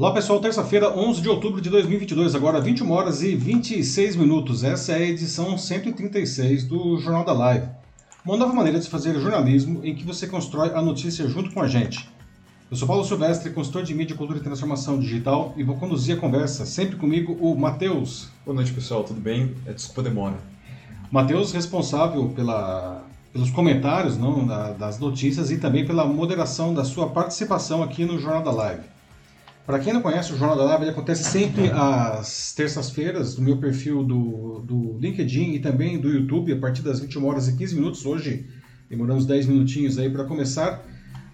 Olá pessoal, terça-feira, 11 de outubro de 2022, agora 21 horas e 26 minutos. Essa é a edição 136 do Jornal da Live. Uma nova maneira de se fazer jornalismo em que você constrói a notícia junto com a gente. Eu sou Paulo Silvestre, consultor de mídia, cultura e transformação digital e vou conduzir a conversa, sempre comigo, o Matheus. Boa noite pessoal, tudo bem? É, desculpa a demora. Matheus, responsável pela, pelos comentários não, da, das notícias e também pela moderação da sua participação aqui no Jornal da Live. Para quem não conhece, o Jornal da Live acontece sempre às terças-feiras no meu perfil do, do LinkedIn e também do YouTube, a partir das 21 horas e 15 minutos. Hoje demoramos 10 minutinhos aí para começar.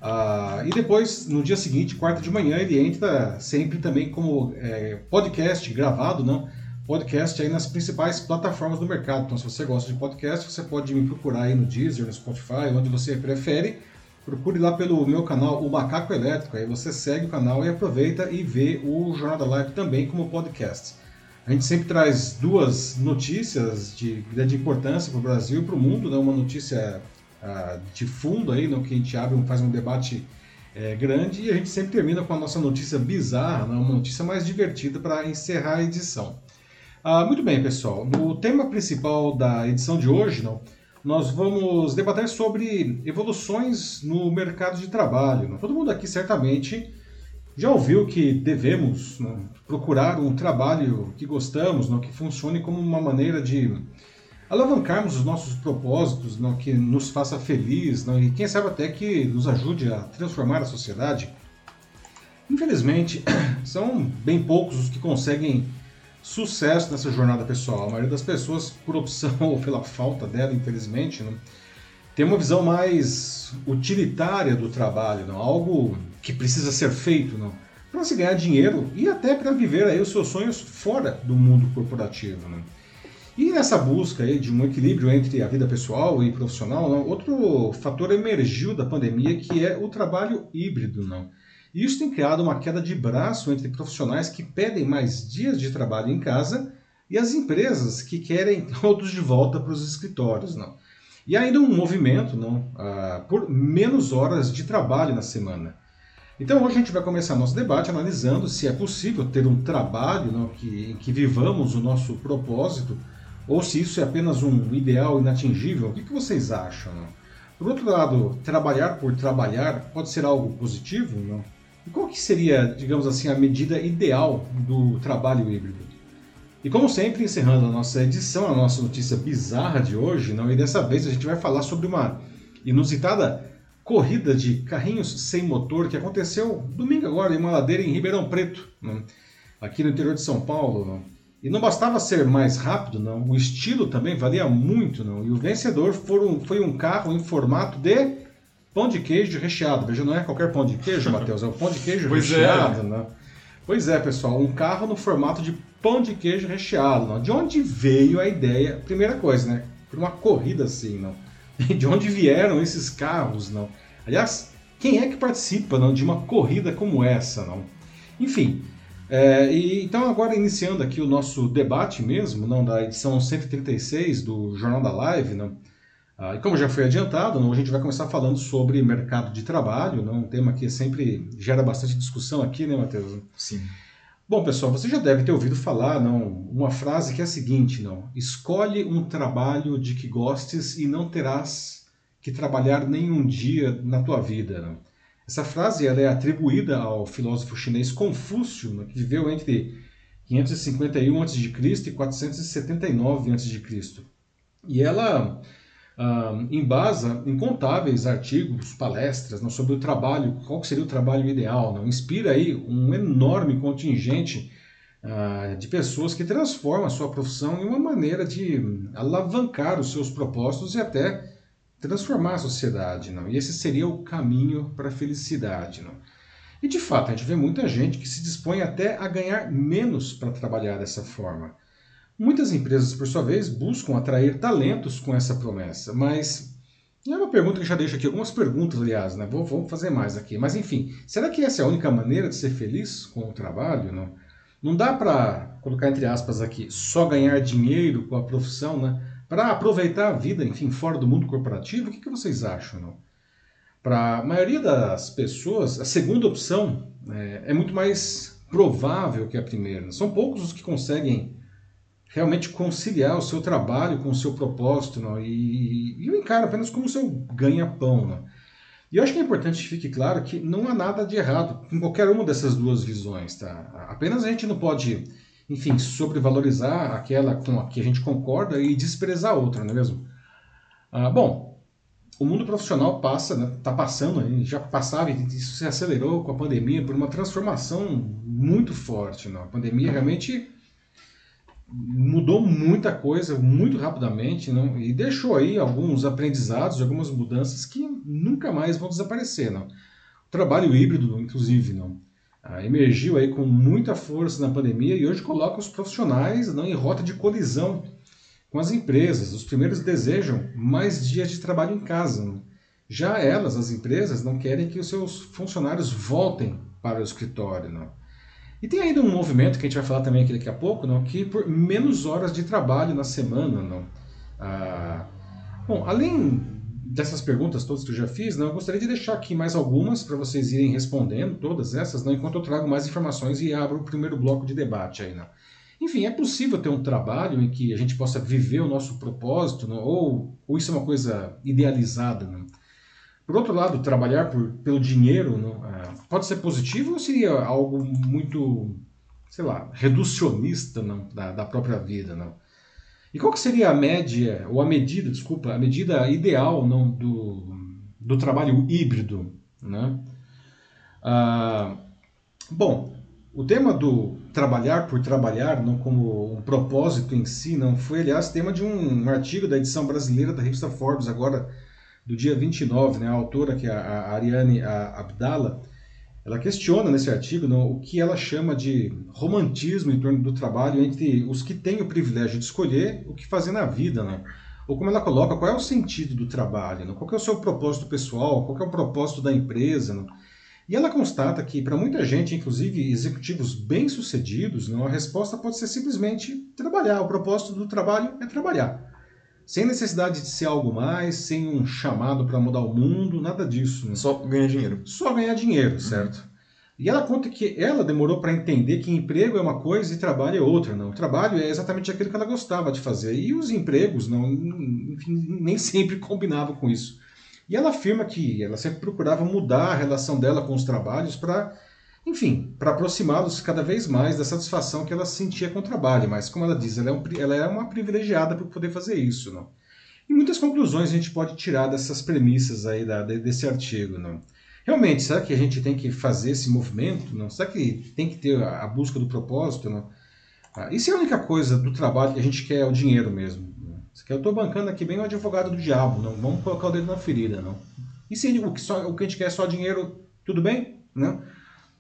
Uh, e depois, no dia seguinte, quarta de manhã, ele entra sempre também como é, podcast gravado, não? Podcast aí nas principais plataformas do mercado. Então, se você gosta de podcast, você pode me procurar aí no Deezer, no Spotify, onde você prefere procure lá pelo meu canal, o Macaco Elétrico. Aí você segue o canal e aproveita e vê o Jornal da Live também como podcast. A gente sempre traz duas notícias de grande importância para o Brasil e para o mundo, né? uma notícia uh, de fundo aí, no que a gente abre, faz um debate é, grande e a gente sempre termina com a nossa notícia bizarra, né? uma notícia mais divertida para encerrar a edição. Uh, muito bem, pessoal. No tema principal da edição de hoje, não, nós vamos debater sobre evoluções no mercado de trabalho. Todo mundo aqui certamente já ouviu que devemos né, procurar um trabalho que gostamos, que funcione como uma maneira de alavancarmos os nossos propósitos, que nos faça feliz e quem sabe até que nos ajude a transformar a sociedade. Infelizmente, são bem poucos os que conseguem sucesso nessa jornada pessoal. A maioria das pessoas, por opção ou pela falta dela, infelizmente, né, tem uma visão mais utilitária do trabalho, não? algo que precisa ser feito para se ganhar dinheiro e até para viver aí os seus sonhos fora do mundo corporativo. Não? E nessa busca aí de um equilíbrio entre a vida pessoal e profissional, não? outro fator emergiu da pandemia que é o trabalho híbrido. Não? E isso tem criado uma queda de braço entre profissionais que pedem mais dias de trabalho em casa e as empresas que querem todos de volta para os escritórios. Não? E ainda um movimento não, ah, por menos horas de trabalho na semana. Então hoje a gente vai começar nosso debate analisando se é possível ter um trabalho não, que, em que vivamos o nosso propósito ou se isso é apenas um ideal inatingível. O que, que vocês acham? Não? Por outro lado, trabalhar por trabalhar pode ser algo positivo? Não? E qual que seria, digamos assim, a medida ideal do trabalho híbrido? E como sempre, encerrando a nossa edição, a nossa notícia bizarra de hoje, não, e dessa vez a gente vai falar sobre uma inusitada corrida de carrinhos sem motor que aconteceu domingo agora em uma ladeira em Ribeirão Preto, não, aqui no interior de São Paulo. Não. E não bastava ser mais rápido, não, o estilo também valia muito, não, e o vencedor foi foi um carro em formato de Pão de queijo recheado. Veja, não é qualquer pão de queijo, Matheus, é o pão de queijo é. recheado, é. né? Pois é, pessoal, um carro no formato de pão de queijo recheado. Não? De onde veio a ideia? Primeira coisa, né? Por uma corrida assim, não? De onde vieram esses carros, não? Aliás, quem é que participa não, de uma corrida como essa, não? Enfim, é, e, então agora iniciando aqui o nosso debate mesmo, não da edição 136 do Jornal da Live, não? Ah, e como já foi adiantado, não, a gente vai começar falando sobre mercado de trabalho, não, um tema que sempre gera bastante discussão aqui, né, Matheus? Sim. Bom, pessoal, você já deve ter ouvido falar, não, uma frase que é a seguinte, não: escolhe um trabalho de que gostes e não terás que trabalhar nenhum dia na tua vida. Não? Essa frase ela é atribuída ao filósofo chinês Confúcio, não, que viveu entre 551 a.C. e 479 a.C. E ela uh, embasa incontáveis artigos, palestras não, sobre o trabalho, qual seria o trabalho ideal, não? inspira aí um enorme contingente uh, de pessoas que transformam a sua profissão em uma maneira de alavancar os seus propósitos e até transformar a sociedade. Não? E esse seria o caminho para a felicidade. Não? E de fato, a gente vê muita gente que se dispõe até a ganhar menos para trabalhar dessa forma. Muitas empresas, por sua vez, buscam atrair talentos com essa promessa, mas é uma pergunta que já deixo aqui, algumas perguntas, aliás, né? Vou, vou fazer mais aqui. Mas enfim, será que essa é a única maneira de ser feliz com o trabalho? Não, não dá para, colocar entre aspas aqui, só ganhar dinheiro com a profissão, né? Para aproveitar a vida, enfim, fora do mundo corporativo? O que, que vocês acham? Não? Para a maioria das pessoas, a segunda opção é, é muito mais provável que a primeira. São poucos os que conseguem realmente conciliar o seu trabalho com o seu propósito não? E, e eu encaro apenas como seu ganha-pão. Não? E eu acho que é importante que fique claro que não há nada de errado em qualquer uma dessas duas visões. Tá? Apenas a gente não pode, enfim, sobrevalorizar aquela com a que a gente concorda e desprezar a outra, não é mesmo? Ah, bom, o mundo profissional passa, está né, tá passando, já passava e isso se acelerou com a pandemia por uma transformação muito forte. Não? A pandemia realmente mudou muita coisa muito rapidamente não? e deixou aí alguns aprendizados, algumas mudanças que nunca mais vão desaparecer. Não? O trabalho híbrido, inclusive, não? Ah, emergiu aí com muita força na pandemia e hoje coloca os profissionais não, em rota de colisão com as empresas. Os primeiros desejam mais dias de trabalho em casa. Não? Já elas, as empresas, não querem que os seus funcionários voltem para o escritório. Não? E tem ainda um movimento que a gente vai falar também aqui daqui a pouco, não, que por menos horas de trabalho na semana, não. Ah, bom, além dessas perguntas todas que eu já fiz, não, eu gostaria de deixar aqui mais algumas para vocês irem respondendo todas essas, não, enquanto eu trago mais informações e abro o primeiro bloco de debate aí, não. Enfim, é possível ter um trabalho em que a gente possa viver o nosso propósito, não, ou, ou isso é uma coisa idealizada, não? Por outro lado, trabalhar por, pelo dinheiro não, é, pode ser positivo ou seria algo muito, sei lá, reducionista não, da, da própria vida? Não? E qual que seria a média, ou a medida, desculpa, a medida ideal não, do, do trabalho híbrido? Né? Ah, bom, o tema do trabalhar por trabalhar, não como um propósito em si, não foi, aliás, tema de um artigo da edição brasileira da revista Forbes, agora do dia 29, né, a autora, que é a Ariane Abdala, ela questiona nesse artigo não, o que ela chama de romantismo em torno do trabalho entre os que têm o privilégio de escolher o que fazer na vida, né? ou como ela coloca, qual é o sentido do trabalho, né? qual é o seu propósito pessoal, qual é o propósito da empresa. Né? E ela constata que, para muita gente, inclusive executivos bem-sucedidos, a resposta pode ser simplesmente trabalhar. O propósito do trabalho é trabalhar. Sem necessidade de ser algo mais, sem um chamado para mudar o mundo, nada disso. Né? Só ganhar dinheiro. Só ganhar dinheiro, certo? Uhum. E ela conta que ela demorou para entender que emprego é uma coisa e trabalho é outra. Não, o trabalho é exatamente aquilo que ela gostava de fazer e os empregos não, enfim, nem sempre combinavam com isso. E ela afirma que ela sempre procurava mudar a relação dela com os trabalhos para enfim, para aproximá-los cada vez mais da satisfação que ela sentia com o trabalho. Mas, como ela diz, ela é, um, ela é uma privilegiada por poder fazer isso. Não? E muitas conclusões a gente pode tirar dessas premissas aí da, desse artigo. Não? Realmente, será que a gente tem que fazer esse movimento? Não? Será que tem que ter a, a busca do propósito? Não? Ah, e se a única coisa do trabalho que a gente quer é o dinheiro mesmo? Não? Eu estou bancando aqui bem o advogado do diabo, não vamos colocar o dedo na ferida. não. E se o que, só, o que a gente quer é só dinheiro, tudo bem? Não?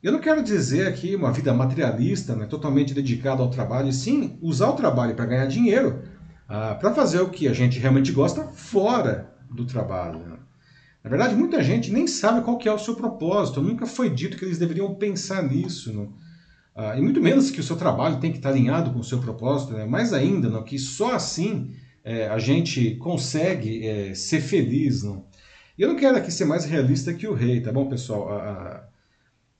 Eu não quero dizer aqui uma vida materialista, né, totalmente dedicada ao trabalho, e sim usar o trabalho para ganhar dinheiro, ah, para fazer o que a gente realmente gosta fora do trabalho. Né? Na verdade, muita gente nem sabe qual que é o seu propósito, nunca foi dito que eles deveriam pensar nisso. Né? E muito menos que o seu trabalho tem que estar alinhado com o seu propósito, né? mais ainda, né, que só assim é, a gente consegue é, ser feliz. Né? E eu não quero aqui ser mais realista que o rei, tá bom, pessoal? Ah,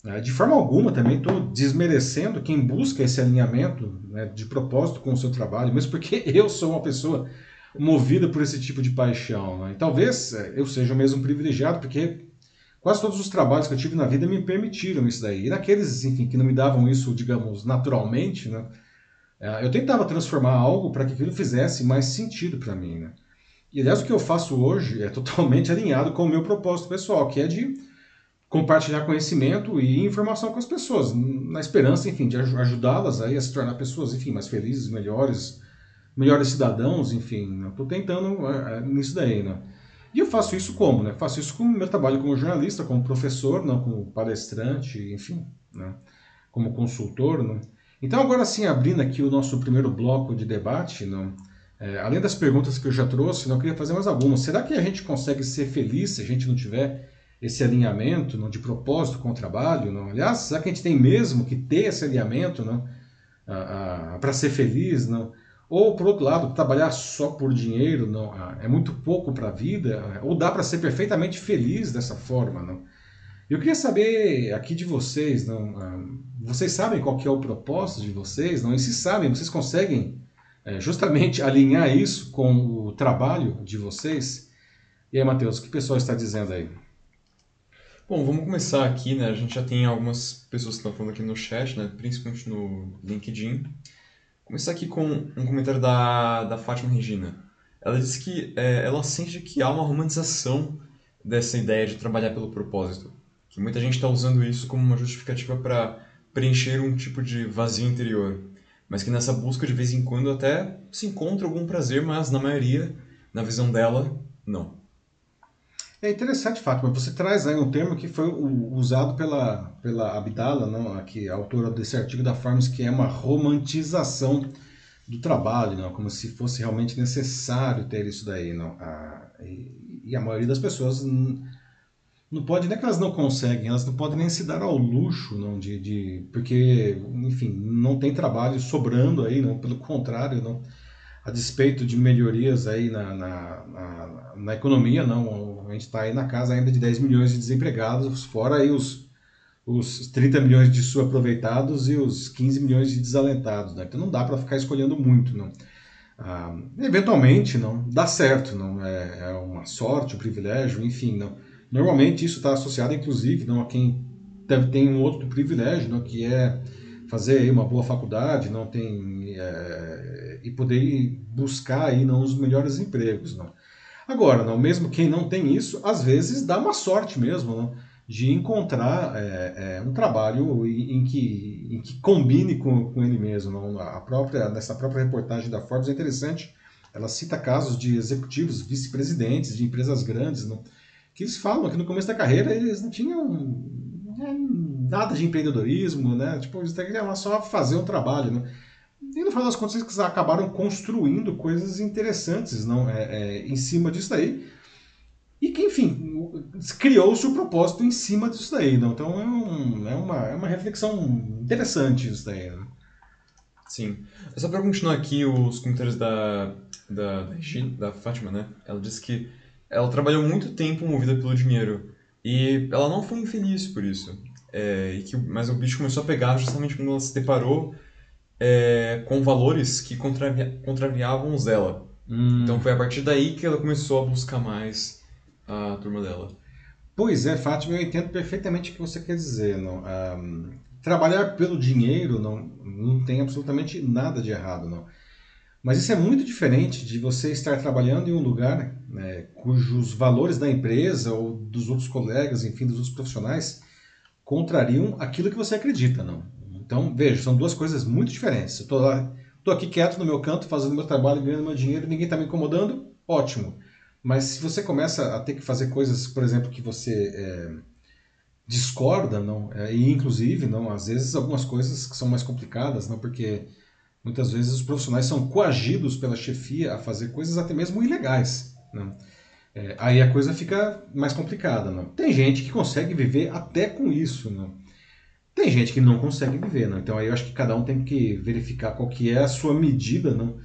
né? De forma alguma também estou desmerecendo quem busca esse alinhamento né, de propósito com o seu trabalho, mesmo porque eu sou uma pessoa movida por esse tipo de paixão. Né? E talvez é, eu seja mesmo privilegiado, porque quase todos os trabalhos que eu tive na vida me permitiram isso daí. E naqueles, enfim, que não me davam isso, digamos, naturalmente, né, é, eu tentava transformar algo para que aquilo fizesse mais sentido para mim. Né? E aliás, o que eu faço hoje é totalmente alinhado com o meu propósito pessoal, que é de compartilhar conhecimento e informação com as pessoas, na esperança, enfim, de ajudá-las aí a se tornar pessoas, enfim, mais felizes, melhores, melhores cidadãos, enfim, estou tentando é, é, nisso daí, né? E eu faço isso como, né? Faço isso com meu trabalho como jornalista, como professor, não, como palestrante, enfim, né? Como consultor, né? Então agora sim, abrindo aqui o nosso primeiro bloco de debate, não, é, além das perguntas que eu já trouxe, não, eu queria fazer mais algumas. Será que a gente consegue ser feliz se a gente não tiver esse alinhamento não, de propósito com o trabalho. Não? Aliás, será que a gente tem mesmo que ter esse alinhamento não? para ser feliz? Não? Ou, por outro lado, trabalhar só por dinheiro não, é muito pouco para a vida? Ou dá para ser perfeitamente feliz dessa forma? Não? Eu queria saber aqui de vocês, não, ah, vocês sabem qual que é o propósito de vocês? Não? E se sabem, vocês conseguem é, justamente alinhar isso com o trabalho de vocês? E aí, Matheus, o que o pessoal está dizendo aí? Bom, vamos começar aqui, né? A gente já tem algumas pessoas que estão falando aqui no chat, né? Principalmente no LinkedIn. Começar aqui com um comentário da, da Fátima Regina. Ela disse que é, ela sente que há uma romantização dessa ideia de trabalhar pelo propósito. Que muita gente está usando isso como uma justificativa para preencher um tipo de vazio interior. Mas que nessa busca, de vez em quando, até se encontra algum prazer, mas na maioria, na visão dela, não. É interessante, Fátima, você traz aí um termo que foi usado pela, pela Abdala, não, aqui, a autora desse artigo da Farms, que é uma romantização do trabalho, não, como se fosse realmente necessário ter isso daí. Não, a, e, a maioria das pessoas não pode, nem que elas não conseguem, elas não podem nem se dar ao luxo, não, de, de porque, enfim, não tem trabalho sobrando aí, não, pelo contrário, não a despeito de melhorias aí na, na, na, na economia, não, a gente está aí na casa ainda de 10 milhões de desempregados, fora aí os, os 30 milhões de subaproveitados e os 15 milhões de desalentados, né? Então não dá para ficar escolhendo muito, não. Ah, eventualmente, não, dá certo, não, é, é uma sorte, um privilégio, enfim, não. Normalmente isso está associado, inclusive, não, a quem tem um outro privilégio, não, que é fazer uma boa faculdade, não tem é, e poder buscar aí não os melhores empregos, não. Agora, não, mesmo quem não tem isso, às vezes dá uma sorte mesmo, não, de encontrar é, é, um trabalho em, que, em que combine com, com ele mesmo. Não. A própria nessa própria reportagem da Forbes é interessante. Ela cita casos de executivos, vice-presidentes de empresas grandes, não, que eles falam que no começo da carreira eles não tinham né, nada de empreendedorismo, né? Tipo, eles queriam só fazer um trabalho, né? E no final das contas eles acabaram construindo coisas interessantes, não? É, é em cima disso daí. E que, enfim, criou-se o propósito em cima disso daí, não? Então é, um, é, uma, é uma reflexão interessante isso daí, né? Sim. Só para continuar aqui os comentários da, da, da Fátima, né? Ela disse que ela trabalhou muito tempo movida pelo dinheiro e ela não foi infeliz por isso. É, e que, mas o bicho começou a pegar justamente quando ela se deparou é, com valores que contravia, contrariavam os dela. Hum. Então foi a partir daí que ela começou a buscar mais a turma dela. Pois é, Fátima, eu entendo perfeitamente o que você quer dizer. Não? Um, trabalhar pelo dinheiro não, não tem absolutamente nada de errado. Não. Mas isso é muito diferente de você estar trabalhando em um lugar né, cujos valores da empresa ou dos outros colegas, enfim, dos outros profissionais, contrariam aquilo que você acredita, não. Então, veja, são duas coisas muito diferentes. Eu estou aqui quieto no meu canto, fazendo meu trabalho, ganhando meu dinheiro, ninguém está me incomodando, ótimo. Mas se você começa a ter que fazer coisas, por exemplo, que você é, discorda, não, é, e inclusive, não, às vezes algumas coisas que são mais complicadas, não, porque Muitas vezes os profissionais são coagidos pela chefia a fazer coisas até mesmo ilegais. Né? É, aí a coisa fica mais complicada. Né? Tem gente que consegue viver até com isso. Né? Tem gente que não consegue viver. Né? Então aí eu acho que cada um tem que verificar qual que é a sua medida, não?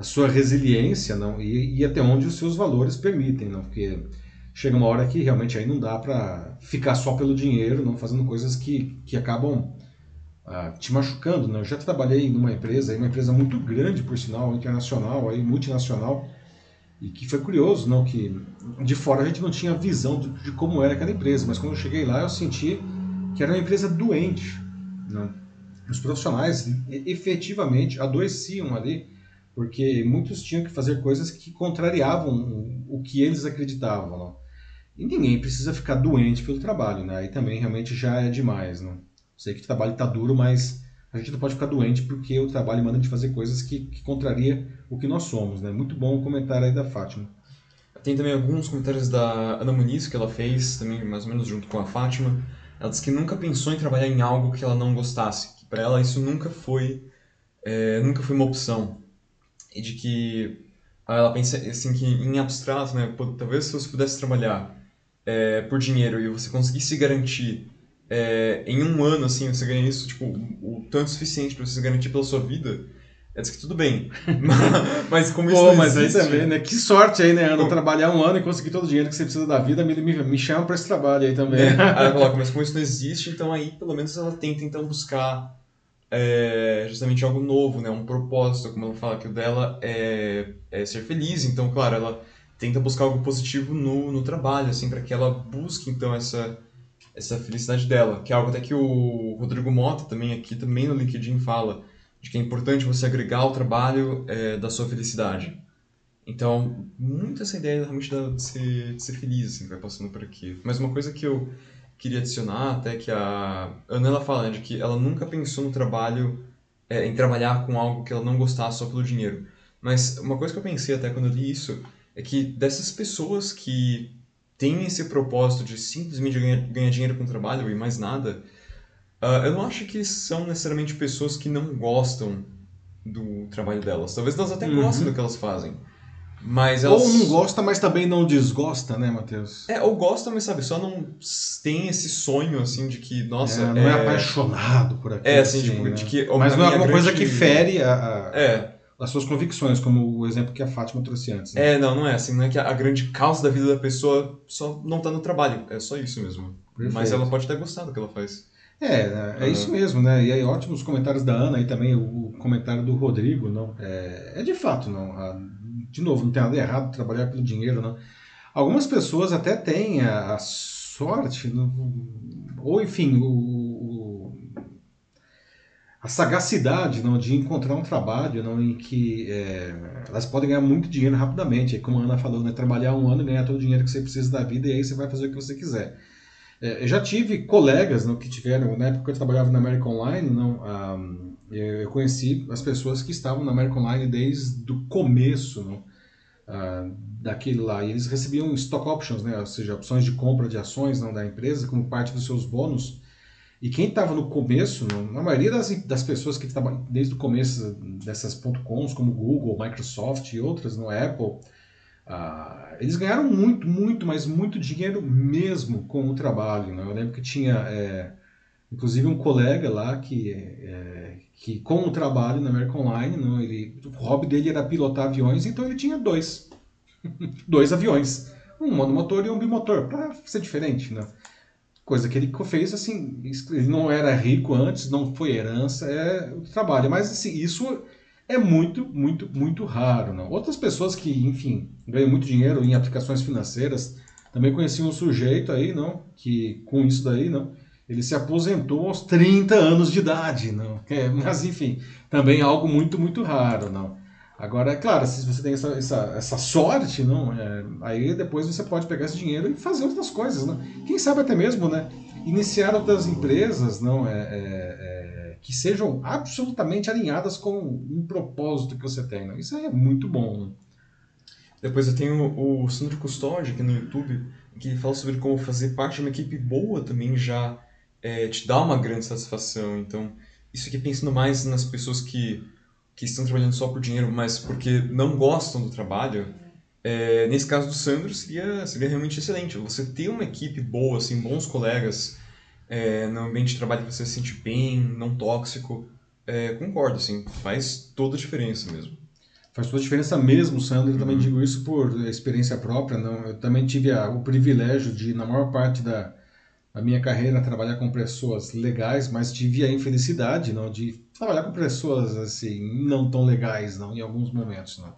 a sua resiliência não? E, e até onde os seus valores permitem. Não? Porque chega uma hora que realmente aí não dá para ficar só pelo dinheiro, não fazendo coisas que, que acabam ah, te machucando. Né? Eu já trabalhei numa empresa, uma empresa muito grande, por sinal, internacional, aí, multinacional, e que foi curioso, não que de fora a gente não tinha visão de, de como era aquela empresa, mas quando eu cheguei lá eu senti que era uma empresa doente. Né? Os profissionais efetivamente adoeciam ali, porque muitos tinham que fazer coisas que contrariavam o que eles acreditavam. Não? E ninguém precisa ficar doente pelo trabalho, né? Aí também realmente já é demais, não? Sei que o trabalho está duro, mas a gente não pode ficar doente porque o trabalho manda a gente fazer coisas que, que contraria o que nós somos. Né? Muito bom o comentário aí da Fátima. Tem também alguns comentários da Ana Muniz que ela fez, também mais ou menos junto com a Fátima. Ela disse que nunca pensou em trabalhar em algo que ela não gostasse, que para ela isso nunca foi, é, nunca foi uma opção. E de que ela pensa assim que em abstrato, né, talvez se você pudesse trabalhar é, por dinheiro e você conseguisse garantir é, em um ano, assim, você ganha isso, tipo, o tanto suficiente para você garantir pela sua vida, é diz que tudo bem. mas como isso Pô, mas existe... aí também, né? Que sorte aí, né, Ana? Trabalhar um ano e conseguir todo o dinheiro que você precisa da vida, me, me, me chama para esse trabalho aí também. É, aí ela coloca, mas como isso não existe, então aí pelo menos ela tenta então buscar é, justamente algo novo, né? Um propósito, como ela fala, que o dela é, é ser feliz. Então, claro, ela tenta buscar algo positivo no, no trabalho, assim, para que ela busque então essa essa felicidade dela, que é algo até que o Rodrigo Mota também aqui também no LinkedIn fala de que é importante você agregar ao trabalho é, da sua felicidade. Então, muito essa ideia realmente de ser, de ser feliz, assim, vai passando por aqui. Mas uma coisa que eu queria adicionar, até que a Ana ela fala, né, de que ela nunca pensou no trabalho, é, em trabalhar com algo que ela não gostasse só pelo dinheiro. Mas uma coisa que eu pensei até quando eu li isso, é que dessas pessoas que têm esse propósito de simplesmente ganhar, ganhar dinheiro com o trabalho e mais nada, Uh, eu não acho que são necessariamente pessoas que não gostam do trabalho delas. Talvez elas até uhum. gostem do que elas fazem. Mas elas... Ou não gosta, mas também não desgosta, né, Matheus? É, ou gosta, mas sabe, só não tem esse sonho, assim, de que, nossa... É, não é, é apaixonado por aquilo. É, assim, assim tipo, né? de que... Mas não é alguma grande... coisa que fere a, a, é. as suas convicções, como o exemplo que a Fátima trouxe antes. Né? É, não, não é assim, não é que a grande causa da vida da pessoa só não tá no trabalho, é só isso mesmo. Perfeito. Mas ela pode até gostar do que ela faz. É, é isso mesmo, né? E aí ótimos comentários da Ana e também o comentário do Rodrigo, não? É, é de fato, não. A, de novo, não tem nada errado trabalhar pelo dinheiro, não. Algumas pessoas até têm a, a sorte, ou enfim, o, o, a sagacidade não, de encontrar um trabalho não, em que é, elas podem ganhar muito dinheiro rapidamente. Como a Ana falou, né? Trabalhar um ano e ganhar todo o dinheiro que você precisa da vida e aí você vai fazer o que você quiser. É, eu já tive colegas não, que tiveram, na época que eu trabalhava na American Online, não, um, eu conheci as pessoas que estavam na American Online desde o começo não, uh, daquele lá. E eles recebiam stock options, né, ou seja, opções de compra de ações não, da empresa como parte dos seus bônus. E quem estava no começo, não, a maioria das, das pessoas que estavam desde o começo dessas .coms, como Google, Microsoft e outras, no Apple, ah, eles ganharam muito, muito, mas muito dinheiro mesmo com o trabalho. Né? Eu lembro que tinha, é, inclusive, um colega lá que, é, que com o trabalho na American Online, não, ele, o hobby dele era pilotar aviões, então ele tinha dois, dois aviões, um monomotor e um bimotor, para ser diferente. Né? Coisa que ele fez assim, ele não era rico antes, não foi herança, é o trabalho. Mas assim, isso é muito, muito, muito raro. Não? Outras pessoas que, enfim, ganham muito dinheiro em aplicações financeiras, também conheci um sujeito aí, não, que com isso daí, não, ele se aposentou aos 30 anos de idade, não. É, mas enfim, também é algo muito, muito raro, não. Agora, é claro, se você tem essa, essa, essa sorte, não, é, aí depois você pode pegar esse dinheiro e fazer outras coisas, não. Quem sabe até mesmo, né, iniciar outras empresas, não, é, é, é que sejam absolutamente alinhadas com um propósito que você tem. Né? Isso é muito bom. Né? Depois eu tenho o Sandro Custódio aqui no YouTube, que fala sobre como fazer parte de uma equipe boa também já é, te dá uma grande satisfação. Então, isso aqui pensando mais nas pessoas que, que estão trabalhando só por dinheiro, mas porque não gostam do trabalho. É, nesse caso do Sandro, seria, seria realmente excelente. Você ter uma equipe boa, assim, bons colegas, é, no ambiente de trabalho que você se sente bem, não tóxico. É, concordo, assim, faz toda a diferença mesmo. Faz toda a diferença mesmo, Sandro. Eu também uhum. digo isso por experiência própria. Não? Eu também tive a, o privilégio de, na maior parte da, da minha carreira, trabalhar com pessoas legais, mas tive a infelicidade não, de trabalhar com pessoas assim não tão legais não, em alguns momentos. Não.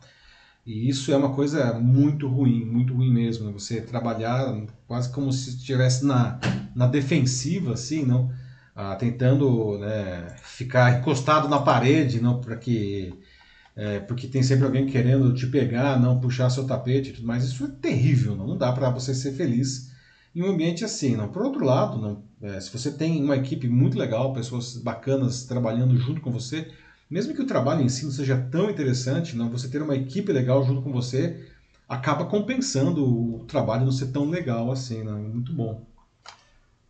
E isso é uma coisa muito ruim, muito ruim mesmo. Né? Você trabalhar quase como se estivesse na, na defensiva, assim, não? Ah, tentando né, ficar encostado na parede, não, para que é, porque tem sempre alguém querendo te pegar, não puxar seu tapete e tudo mais. Isso é terrível, não, não dá para você ser feliz em um ambiente assim. Não. Por outro lado, não, é, se você tem uma equipe muito legal, pessoas bacanas trabalhando junto com você, mesmo que o trabalho em si não seja tão interessante, não, você ter uma equipe legal junto com você acaba compensando o trabalho não ser tão legal assim, não, muito bom.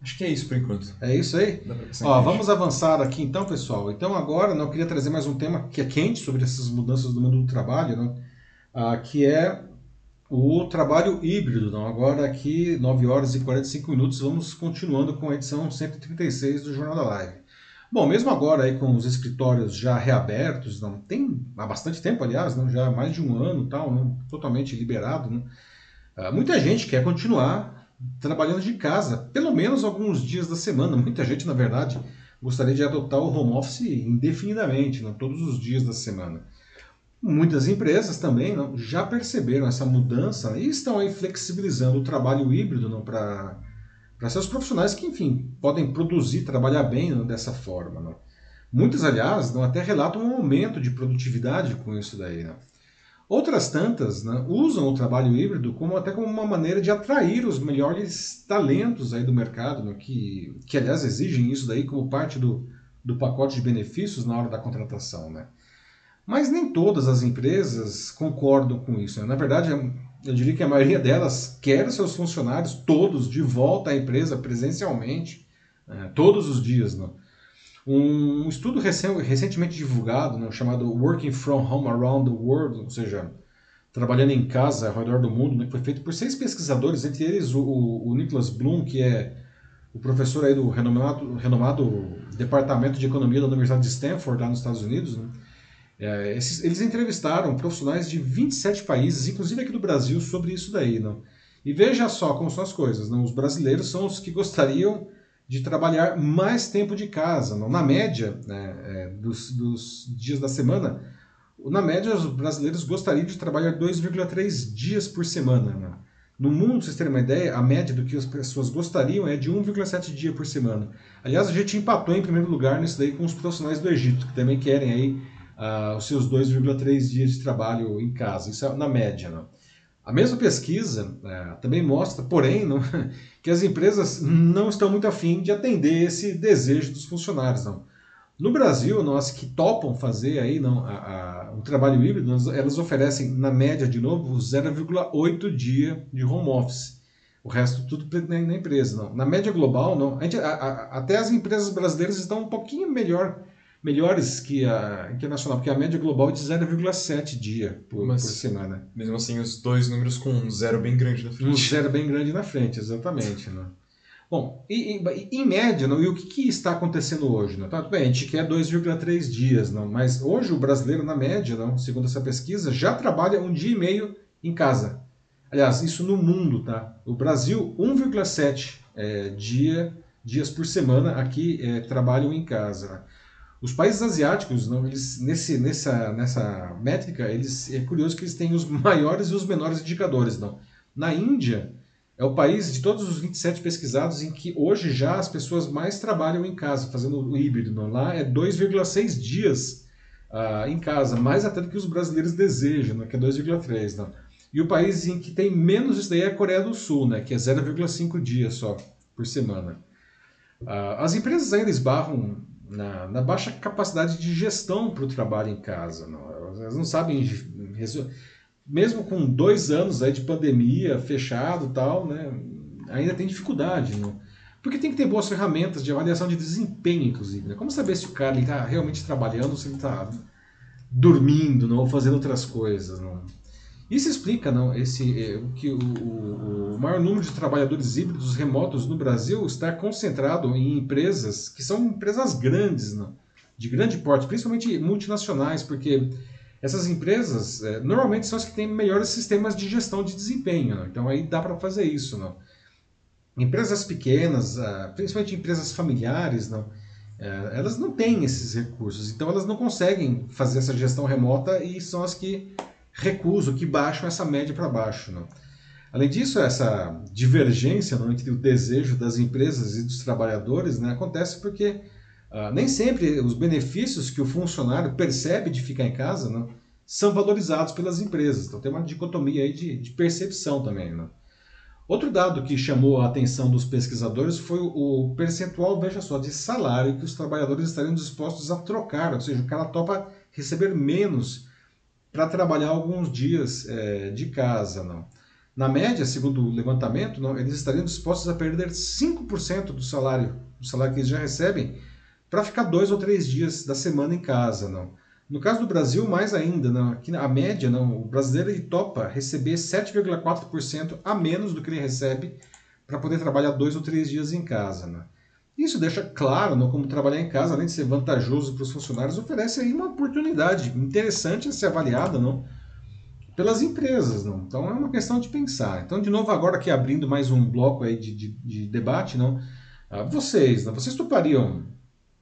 Acho que é isso por enquanto. É isso aí? Ó, vamos avançar aqui então, pessoal. Então agora não, eu queria trazer mais um tema que é quente sobre essas mudanças do mundo do trabalho, né? ah, que é o trabalho híbrido. Não? Agora aqui, 9 horas e 45 minutos, vamos continuando com a edição 136 do Jornal da Live. Bom, mesmo agora aí com os escritórios já reabertos, não tem há bastante tempo, aliás, não, já há mais de um ano, tal, não, totalmente liberado, né? uh, muita gente quer continuar trabalhando de casa, pelo menos alguns dias da semana. Muita gente, na verdade, gostaria de adotar o home office indefinidamente, não, todos os dias da semana. Muitas empresas também não, já perceberam essa mudança e estão aí flexibilizando o trabalho híbrido para para seus profissionais que, enfim, podem produzir, trabalhar bem não, dessa forma. Não. Muitos, aliás, não, até relatam um aumento de produtividade com isso daí. Não. Outras tantas né, usam o trabalho híbrido como até como uma maneira de atrair os melhores talentos aí do mercado, né, que, que aliás exigem isso daí como parte do, do pacote de benefícios na hora da contratação. Né. Mas nem todas as empresas concordam com isso. Né. Na verdade, eu diria que a maioria delas quer seus funcionários todos de volta à empresa presencialmente, é, todos os dias. Né? Um estudo recentemente divulgado, né, chamado Working from Home Around the World, ou seja, trabalhando em casa ao redor do mundo, né, foi feito por seis pesquisadores, entre eles o, o Nicholas Bloom, que é o professor aí do renomado, renomado Departamento de Economia da Universidade de Stanford, lá nos Estados Unidos, né? É, esses, eles entrevistaram profissionais de 27 países, inclusive aqui do Brasil, sobre isso daí. Não? E veja só como são as coisas. Não? Os brasileiros são os que gostariam de trabalhar mais tempo de casa. Na média né, é, dos, dos dias da semana, na média os brasileiros gostariam de trabalhar 2,3 dias por semana. Não? No mundo, vocês terem uma ideia, a média do que as pessoas gostariam é de 1,7 dia por semana. Aliás, a gente empatou em primeiro lugar nisso daí com os profissionais do Egito, que também querem aí uh, os seus 2,3 dias de trabalho em casa. Isso é na média. Não? A mesma pesquisa uh, também mostra, porém, não, que as empresas não estão muito afim de atender esse desejo dos funcionários. Não. No Brasil, nós que topam fazer aí não, a, a, trabalho híbrido, elas oferecem, na média, de novo, 0,8 dia de home office. O resto tudo na, na empresa. Não. Na média global, não. A gente, a, até as empresas brasileiras estão um pouquinho melhor melhores que a internacional, porque a média global é de 0,7 dia por, por, semana. Mesmo assim, os dois números com um zero bem grande na frente. Um zero bem grande na frente, exatamente. Né? Bom, e, e, em média, não, e o que, que, está acontecendo hoje? Não? Tá, bem, a gente quer 2,3 dias, não, mas hoje o brasileiro, na média, não, segundo essa pesquisa, já trabalha um dia e meio em casa. Aliás, isso no mundo, tá? O Brasil, 1,7 é, dia, dias por semana aqui é, trabalham em casa. Os países asiáticos, não, eles, nesse, nessa, nessa métrica, eles, é curioso que eles têm os maiores e os menores indicadores. Não. Na Índia, é o país de todos os 27 pesquisados em que hoje já as pessoas mais trabalham em casa, fazendo o híbrido. Não. Lá é 2,6 dias uh, em casa, mais até do que os brasileiros desejam, não, que é 2,3. Não. E o país em que tem menos isso daí é a Coreia do Sul, né, que é 0,5 dias só por semana. Uh, as empresas ainda esbarram na, na baixa capacidade de gestão para o trabalho em casa. Não. Elas não sabem, mesmo com dois anos aí de pandemia, fechado tal, né, ainda tem dificuldade. Não. Porque tem que ter boas ferramentas de avaliação de desempenho, inclusive. Né? Como saber se o cara está realmente trabalhando ou se ele está dormindo não, ou fazendo outras coisas. Não. Isso explica não, esse, é, que o, o, maior número de trabalhadores híbridos remotos no Brasil está concentrado em empresas que são empresas grandes, não, de grande porte, principalmente multinacionais, porque essas empresas é, normalmente são as que têm melhores sistemas de gestão de desempenho. Não? Então aí dá para fazer isso. Não? Empresas pequenas, ah, principalmente empresas familiares, não, é, elas não têm esses recursos, então elas não conseguem fazer essa gestão remota e são as que recuso, que baixam essa média para baixo. Não? Além disso, essa divergência não, entre o desejo das empresas e dos trabalhadores né, acontece porque uh, nem sempre os benefícios que o funcionário percebe de ficar em casa não, são valorizados pelas empresas. Então tem uma dicotomia aí de, de percepção também. Não? Outro dado que chamou a atenção dos pesquisadores foi o percentual, veja só, de salário que os trabalhadores estariam dispostos a trocar, ou seja, o cara topa receber menos para trabalhar alguns dias é, de casa. Não. Na média, segundo o levantamento, não, eles estariam dispostos a perder 5% do salário, do salário que eles já recebem, para ficar dois ou três dias da semana em casa. Não. No caso do Brasil, mais ainda, não, aqui a média, não, o brasileiro ele topa receber 7,4% a menos do que ele recebe para poder trabalhar dois ou três dias em casa. Não. Isso deixa claro não, como trabalhar em casa, além de ser vantajoso para os funcionários, oferece aí uma oportunidade interessante a ser avaliada não, pelas empresas. Não? Então é uma questão de pensar. Então, de novo, agora aqui abrindo mais um bloco aí de, de, de debate, não, ah, vocês, não, vocês topariam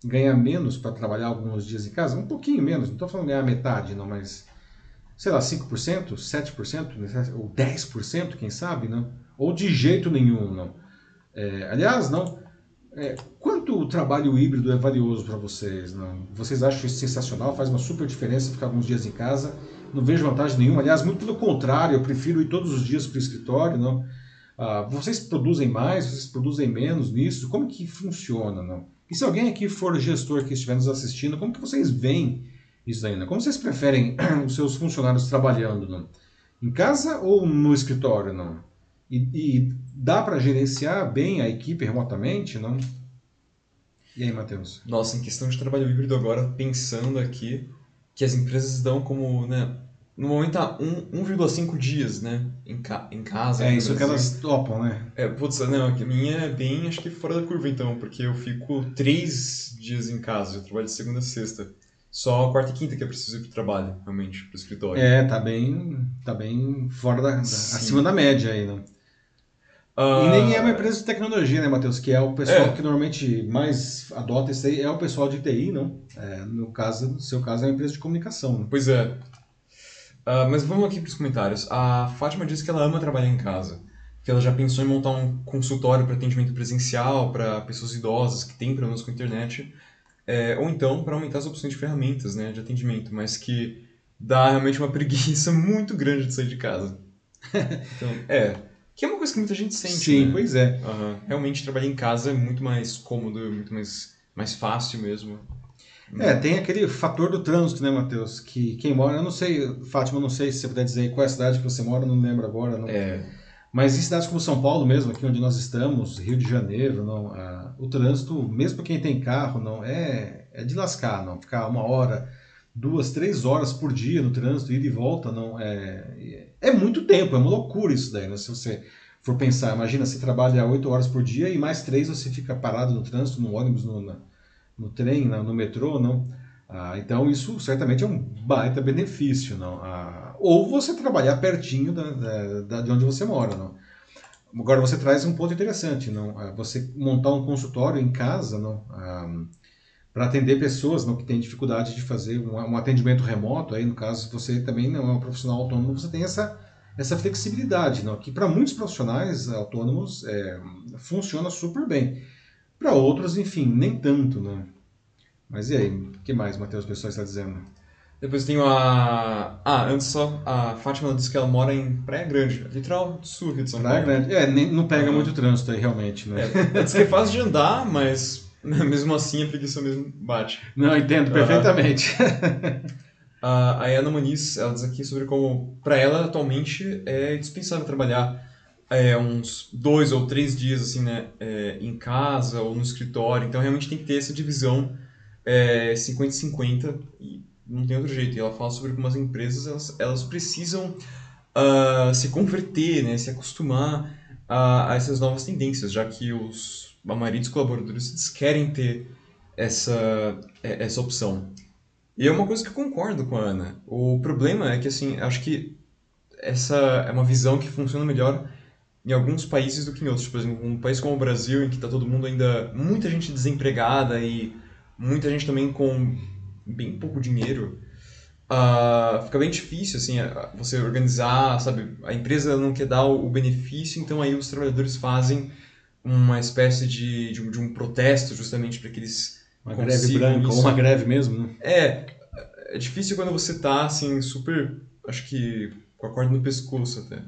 ganhar menos para trabalhar alguns dias em casa? Um pouquinho menos, não estou falando ganhar metade, não, mas sei lá, 5%, 7%, ou 10%, quem sabe, não? Ou de jeito nenhum, não. É, aliás, não. É, quanto o trabalho híbrido é valioso para vocês? Não? Vocês acham isso sensacional? Faz uma super diferença ficar alguns dias em casa? Não vejo vantagem nenhuma. Aliás, muito pelo contrário, eu prefiro ir todos os dias para o escritório. Não? Ah, vocês produzem mais? Vocês produzem menos nisso? Como que funciona? Não? E se alguém aqui for gestor que estiver nos assistindo, como que vocês veem isso ainda? Como vocês preferem os seus funcionários trabalhando? Não? Em casa ou no escritório? Não? E, e dá para gerenciar bem a equipe remotamente? Não? E aí, Matheus? Nossa, em questão de trabalho híbrido agora, pensando aqui, que as empresas dão como, né, no momento tá 1,5 dias, né, em, ca em casa. É, isso que elas topam, né? É, putz, não, a minha é bem, acho que fora da curva então, porque eu fico três dias em casa, eu trabalho de segunda a sexta. Só quarta e quinta que é preciso ir pro trabalho, realmente, pro escritório. É, tá bem, tá bem fora da, da acima da média aí, né? Uh... E nem é uma empresa de tecnologia, né, Matheus? Que é o pessoal é. que normalmente mais adota isso aí, é o pessoal de TI, não? É, no caso, no seu caso, é uma empresa de comunicação. Né? Pois é. Uh, mas vamos aqui para os comentários. A Fátima disse que ela ama trabalhar em casa. Que ela já pensou em montar um consultório para atendimento presencial para pessoas idosas que têm problemas com a internet. É, ou então para aumentar as opções de ferramentas né, de atendimento, mas que dá realmente uma preguiça muito grande de sair de casa. Então, é. Que é uma coisa que muita gente sente. Sim, né? pois é. Uhum. Realmente trabalhar em casa é muito mais cômodo, muito mais, mais fácil mesmo. É, tem aquele fator do trânsito, né, Matheus? Que quem mora, eu não sei, Fátima, não sei se você puder dizer qual é a cidade que você mora, não lembro agora. Não. É. Mas em cidades como São Paulo mesmo, aqui onde nós estamos, Rio de Janeiro, não, a, o trânsito, mesmo para quem tem carro, não é, é de lascar, não. Ficar uma hora, duas, três horas por dia no trânsito, ida e volta, não é, é muito tempo, é uma loucura isso daí, né? Se você for pensar, imagina, você trabalha oito horas por dia e mais três você fica parado no trânsito, no ônibus, no, no, trem, no, no metrô, não? Ah, então isso certamente é um baita benefício, não? Ah, ou você trabalhar pertinho da, da, de onde você mora, não? Agora você traz um ponto interessante, não? Ah, você montar um consultório em casa, não? Ah, para atender pessoas não, que têm dificuldade de fazer um, um, atendimento remoto, aí no caso você também não é um profissional autônomo, você tem essa, essa flexibilidade, não, que para muitos profissionais autônomos é, funciona super bem. Para outros, enfim, nem tanto. Né? Mas e aí, o que mais, Matheus, pessoal está dizendo? Depois tem a. Ah, antes só, a Fátima disse que ela mora em Praia Grande, litoral sul de São Praia Paulo. Grande. É, nem, não pega muito trânsito aí, realmente, né? É, diz que é fácil de andar, mas Mesmo assim, a preguiça mesmo bate. Não, entendo perfeitamente. a Ana Muniz, ela diz aqui sobre como, para ela, atualmente, é dispensável trabalhar é, uns dois ou três dias, assim, né, é, em casa ou no escritório. Então, realmente tem que ter essa divisão é, 50-50 e não tem outro jeito. E ela fala sobre como as empresas, elas, elas precisam uh, se converter, né, se acostumar a, a essas novas tendências, já que os a maioria dos colaboradores querem ter essa, é, essa opção. E é uma coisa que eu concordo com a Ana. O problema é que, assim, acho que essa é uma visão que funciona melhor em alguns países do que em outros. Por exemplo, um país como o Brasil, em que está todo mundo ainda... Muita gente desempregada e muita gente também com bem pouco dinheiro. Uh, fica bem difícil, assim, você organizar, sabe? A empresa não quer dar o benefício, então aí os trabalhadores fazem uma espécie de, de, um, de um protesto justamente para que eles uma greve branca isso. ou uma greve mesmo né? é é difícil quando você tá assim super acho que com a corda no pescoço até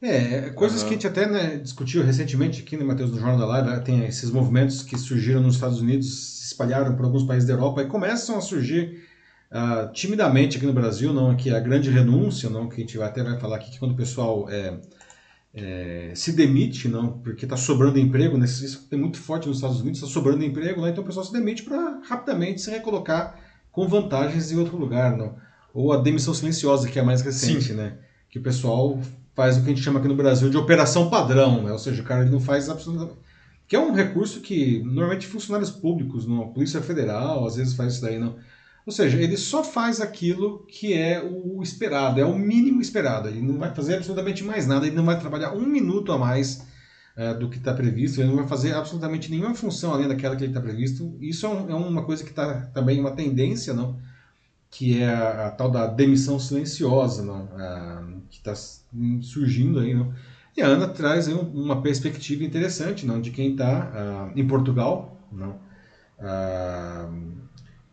é, coisas uhum. que a gente até né, discutiu recentemente aqui, né, Matheus, no Jornal da Live, tem esses movimentos que surgiram nos Estados Unidos, se espalharam por alguns países da Europa e começam a surgir uh, timidamente aqui no Brasil, não, que a grande renúncia, não, que a gente até vai falar aqui, que quando o pessoal é, é, se demite, não, porque está sobrando emprego, né? isso tem muito forte nos Estados Unidos, está sobrando emprego, né? então o pessoal se demite para rapidamente se recolocar com vantagens em outro lugar. Não? Ou a demissão silenciosa, que é a mais recente, né? que o pessoal faz o que a gente chama aqui no Brasil de operação padrão, né? ou seja, o cara não faz absolutamente que é um recurso que normalmente funcionários públicos, não, a Polícia Federal, às vezes faz isso daí, não. Ou seja, ele só faz aquilo que é o esperado, é o mínimo esperado. Ele não vai fazer absolutamente mais nada, ele não vai trabalhar um minuto a mais uh, do que está previsto, ele não vai fazer absolutamente nenhuma função além daquela que está previsto. Isso é, um, é, uma coisa que está também uma tendência, não? que é a, a, tal da demissão silenciosa, não? Uh, que está surgindo aí. Não? E a Ana traz uma perspectiva interessante não, de quem está uh, em Portugal. Não? Uh,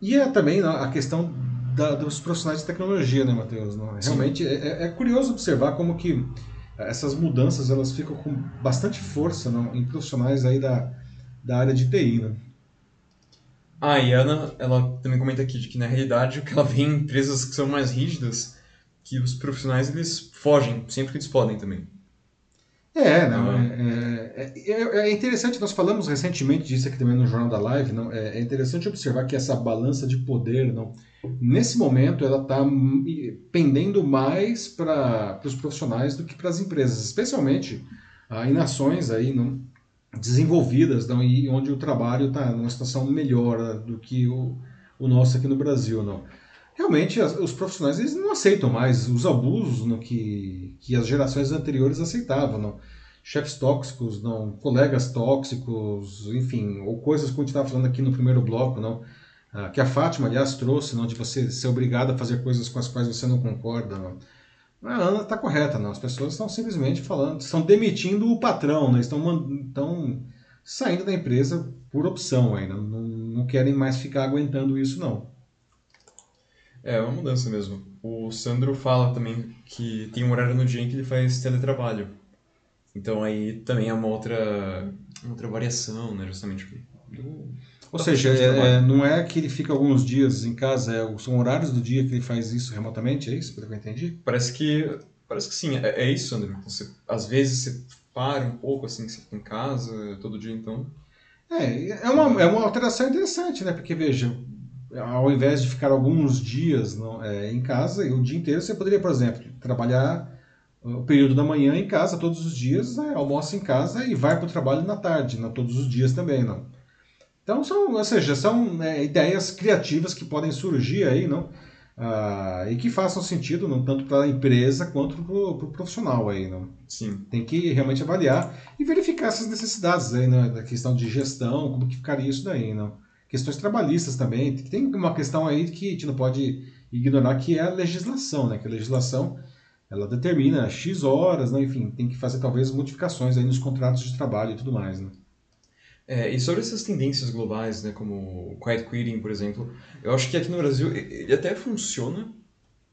e é também não, a questão da, dos profissionais de tecnologia, né, Matheus? Não? Realmente é, é, curioso observar como que essas mudanças elas ficam com bastante força não, em profissionais aí da, da área de TI. Né? Ah, e a Ana, ela também comenta aqui de que na realidade o que ela vê em empresas que são mais rígidas, que os profissionais eles fogem sempre que eles podem também. É, não, ah. é, é, é, interessante, nós falamos recentemente disso aqui também no Jornal da Live, não, é, interessante observar que essa balança de poder, não, nesse momento, ela está pendendo mais para os profissionais do que para as empresas, especialmente ah, em nações aí, não, desenvolvidas não, e onde o trabalho está numa situação melhor do que o, o nosso aqui no Brasil. Não realmente os profissionais eles não aceitam mais os abusos no que, que as gerações anteriores aceitavam. Não? Chefes tóxicos, não, colegas tóxicos, enfim, ou coisas que a gente estava falando aqui no primeiro bloco, não, ah, que a Fátima, aliás, trouxe, não, de você ser obrigado a fazer coisas com as quais você não concorda. Não. A Ana está correta, não. As pessoas estão simplesmente falando, estão demitindo o patrão, né? estão, estão saindo da empresa por opção ainda. Não, não querem mais ficar aguentando isso, não. É, é uma mudança mesmo. O Sandro fala também que tem um horário no dia em que ele faz teletrabalho. Então aí também é uma outra, uma outra variação, né, justamente. Do, Ou seja, é, é, não é que ele fica alguns dias em casa, é, são horários do dia que ele faz isso remotamente, é isso? Pelo que eu entendi? Parece que, parece que sim, é, é isso, Sandro. Você, às vezes você para um pouco, assim, você fica em casa todo dia, então... É, é uma, é uma alteração interessante, né? Porque, veja, ao invés de ficar alguns dias não, é, em casa, o dia inteiro, você poderia, por exemplo, trabalhar o período da manhã em casa todos os dias, né, almoça em casa e vai para o trabalho na tarde, não todos os dias também, não. Então são, ou seja, são né, ideias criativas que podem surgir aí, não? Ah, e que façam sentido não tanto para a empresa quanto para o pro profissional aí, não? Sim. Tem que realmente avaliar e verificar essas necessidades aí, né, da questão de gestão, como que ficaria isso daí, não? Questões trabalhistas também. Tem uma questão aí que a gente não pode ignorar que é a legislação, né? Que a legislação ela determina X horas, né? enfim, tem que fazer talvez modificações aí nos contratos de trabalho e tudo mais, né? É, e sobre essas tendências globais, né, como o quiet quitting, por exemplo, eu acho que aqui no Brasil ele até funciona,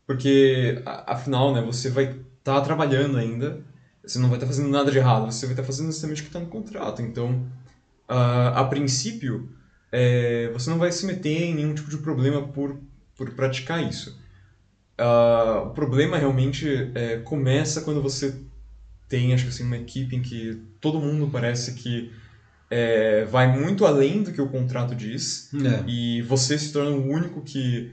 porque afinal, né, você vai estar tá trabalhando ainda, você não vai estar tá fazendo nada de errado, você vai estar tá fazendo exatamente o que está no contrato. Então, uh, a princípio, é, você não vai se meter em nenhum tipo de problema por, por praticar isso. Uh, o problema realmente é, começa quando você tem, acho que assim, uma equipe em que todo mundo parece que é, vai muito além do que o contrato diz é. e você se torna o único que,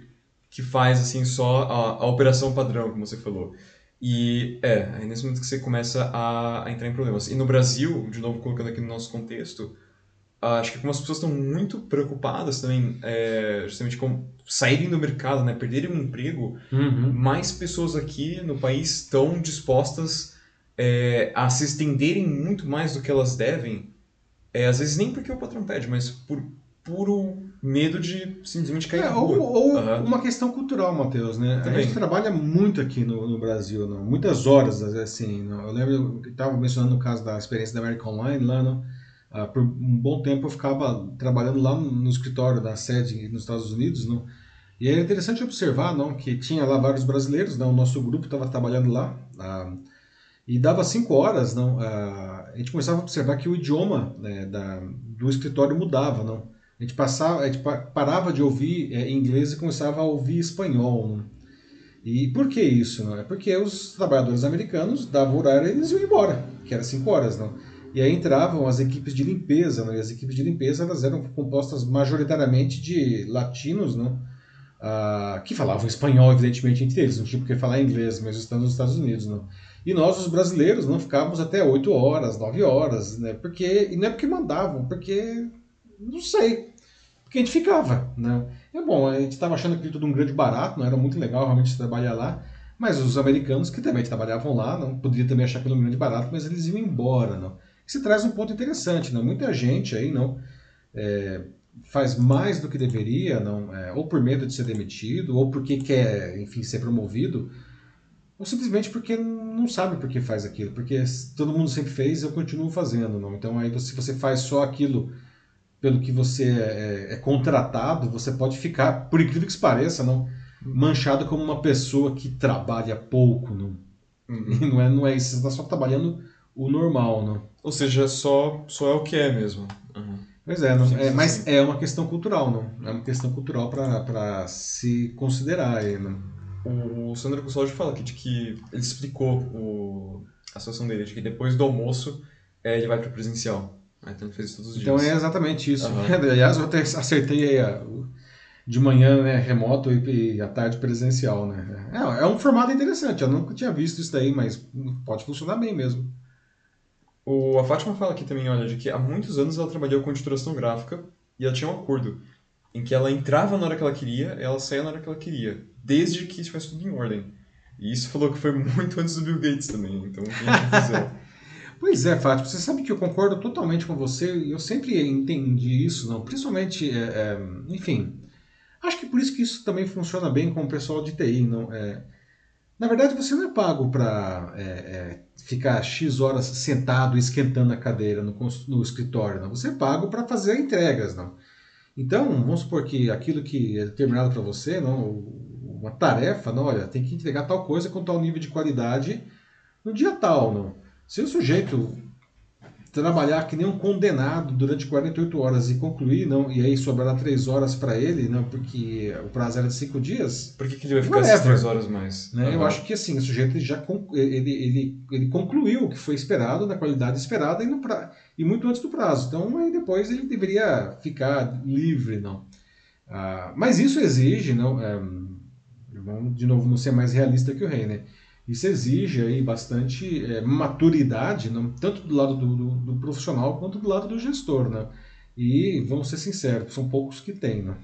que faz assim só a, a operação padrão, como você falou. E é, é nesse momento que você começa a, a entrar em problemas. E no Brasil, de novo colocando aqui no nosso contexto, acho que como as pessoas estão muito preocupadas também, é, justamente com saírem do mercado, né, perderem um emprego, uhum. mais pessoas aqui no país estão dispostas é, a se estenderem muito mais do que elas devem, é, às vezes nem porque o patrão pede, mas por puro medo de simplesmente cair é, Ou, ou uhum. uma questão cultural, Matheus, né? Também. A gente trabalha muito aqui no, no Brasil, não? muitas horas, assim. Não? Eu lembro que estava mencionando o caso da experiência da American Online lá, não? Uh, por um bom tempo eu ficava trabalhando lá no, escritório da sede nos Estados Unidos, não? E é interessante observar, não, que tinha lá vários brasileiros, não, o nosso grupo estava trabalhando lá, uh, e dava cinco horas, não, uh, a gente começava a observar que o idioma né, da, do escritório mudava, não. A gente passava, a gente parava de ouvir é, inglês e começava a ouvir espanhol? E por que isso, não? É porque os trabalhadores americanos davam horário e eles iam embora, que era cinco horas, não. E aí entravam as equipes de limpeza, né? e as equipes de limpeza elas eram compostas majoritariamente de latinos, né? Ah, que falavam espanhol, evidentemente, entre eles, não tinha porque falar inglês, mesmo estando nos Estados Unidos. Né? E nós, os brasileiros, não ficávamos até 8 horas, 9 horas, né? Porque, e não é porque mandavam, porque, não sei, porque a gente ficava, né? É bom, a gente estava achando aquilo tudo um grande barato, não era muito legal realmente trabalhar lá, mas os americanos que também trabalhavam lá, não poderia também achar aquilo um grande barato, mas eles iam embora, não? Isso traz um ponto interessante, não? Muita gente aí, não, é, faz mais do que deveria, não, é, ou por medo de ser demitido, ou porque quer, enfim, ser promovido, ou simplesmente porque não sabe por que faz aquilo, porque todo mundo sempre fez, eu continuo fazendo, não. Então aí se você faz só aquilo pelo que você é, é, é contratado, você pode ficar, por incrível que se pareça, não, manchado como uma pessoa que trabalha pouco, não. Uhum. não é, não é isso, você está só trabalhando o normal, não. Ou seja, só só é o que é mesmo. Uhum. Pois é, não, é mas é uma questão cultural, não? É uma questão cultural para se considerar aí, não? O Sandro Custódio fala que, de que ele explicou o, a situação dele, de que depois do almoço é, ele vai para o presencial. Então ele fez isso todos os então, dias. Então é exatamente isso. Uhum. Aliás, eu até acertei aí de manhã né, remoto e à tarde presencial. Né? É, é um formato interessante, eu nunca tinha visto isso daí, mas pode funcionar bem mesmo. O, a Fátima fala aqui também, olha, de que há muitos anos ela trabalhou com editoração gráfica e ela tinha um acordo em que ela entrava na hora que ela queria, ela saía na hora que ela queria, desde que estivesse tudo em ordem. E isso falou que foi muito antes do Bill Gates também, então Pois é, Fátima, você sabe que eu concordo totalmente com você e eu sempre entendi isso, não? Principalmente, é, é, enfim, acho que por isso que isso também funciona bem com o pessoal de TI, não? É, na verdade, você não é pago para é, é, ficar X horas sentado esquentando a cadeira no, no escritório, não? Você é pago para fazer entregas, não? Então, vamos supor que aquilo que é determinado para você, não, uma tarefa, não, olha, tem que entregar tal coisa com tal nível de qualidade no dia tal, não. Se o sujeito trabalhar que nem um condenado durante 48 horas e concluir, não, e aí sobrará 3 horas para ele, não, porque o prazo era de 5 dias. Por que, que ele vai ficar essas 3 horas mais? Né? Uhum. Eu acho que assim, o sujeito já ele, ele, ele concluiu o que foi esperado, na qualidade esperada e, no pra, e muito antes do prazo. Então aí depois ele deveria ficar livre, não. Ah, mas isso exige, não, é, vamos de novo não ser mais realista que o rei, né? Isso exige aí bastante é, maturidade, não, tanto do lado do, do, do, profissional quanto do lado do gestor. Né? E vamos ser sinceros, são poucos que têm. Né?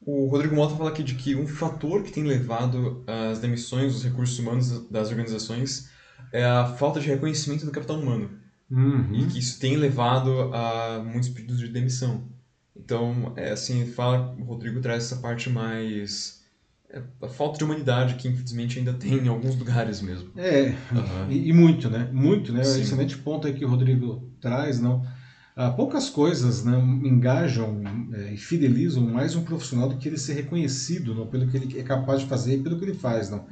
O Rodrigo Mota fala aqui de que um fator que tem levado às demissões dos recursos humanos das organizações é a falta de reconhecimento do capital humano. Uhum. E que isso tem levado a muitos pedidos de demissão. Então, é assim, fala, o Rodrigo traz essa parte mais a falta de humanidade que infelizmente ainda tem em alguns lugares mesmo. É, uhum. e, e, muito, né? Muito, né? Sim. Excelente ponto aí que o Rodrigo traz, não? Ah, poucas coisas né, engajam é, e fidelizam mais um profissional do que ele ser reconhecido não, pelo que ele é capaz de fazer e pelo que ele faz. Não?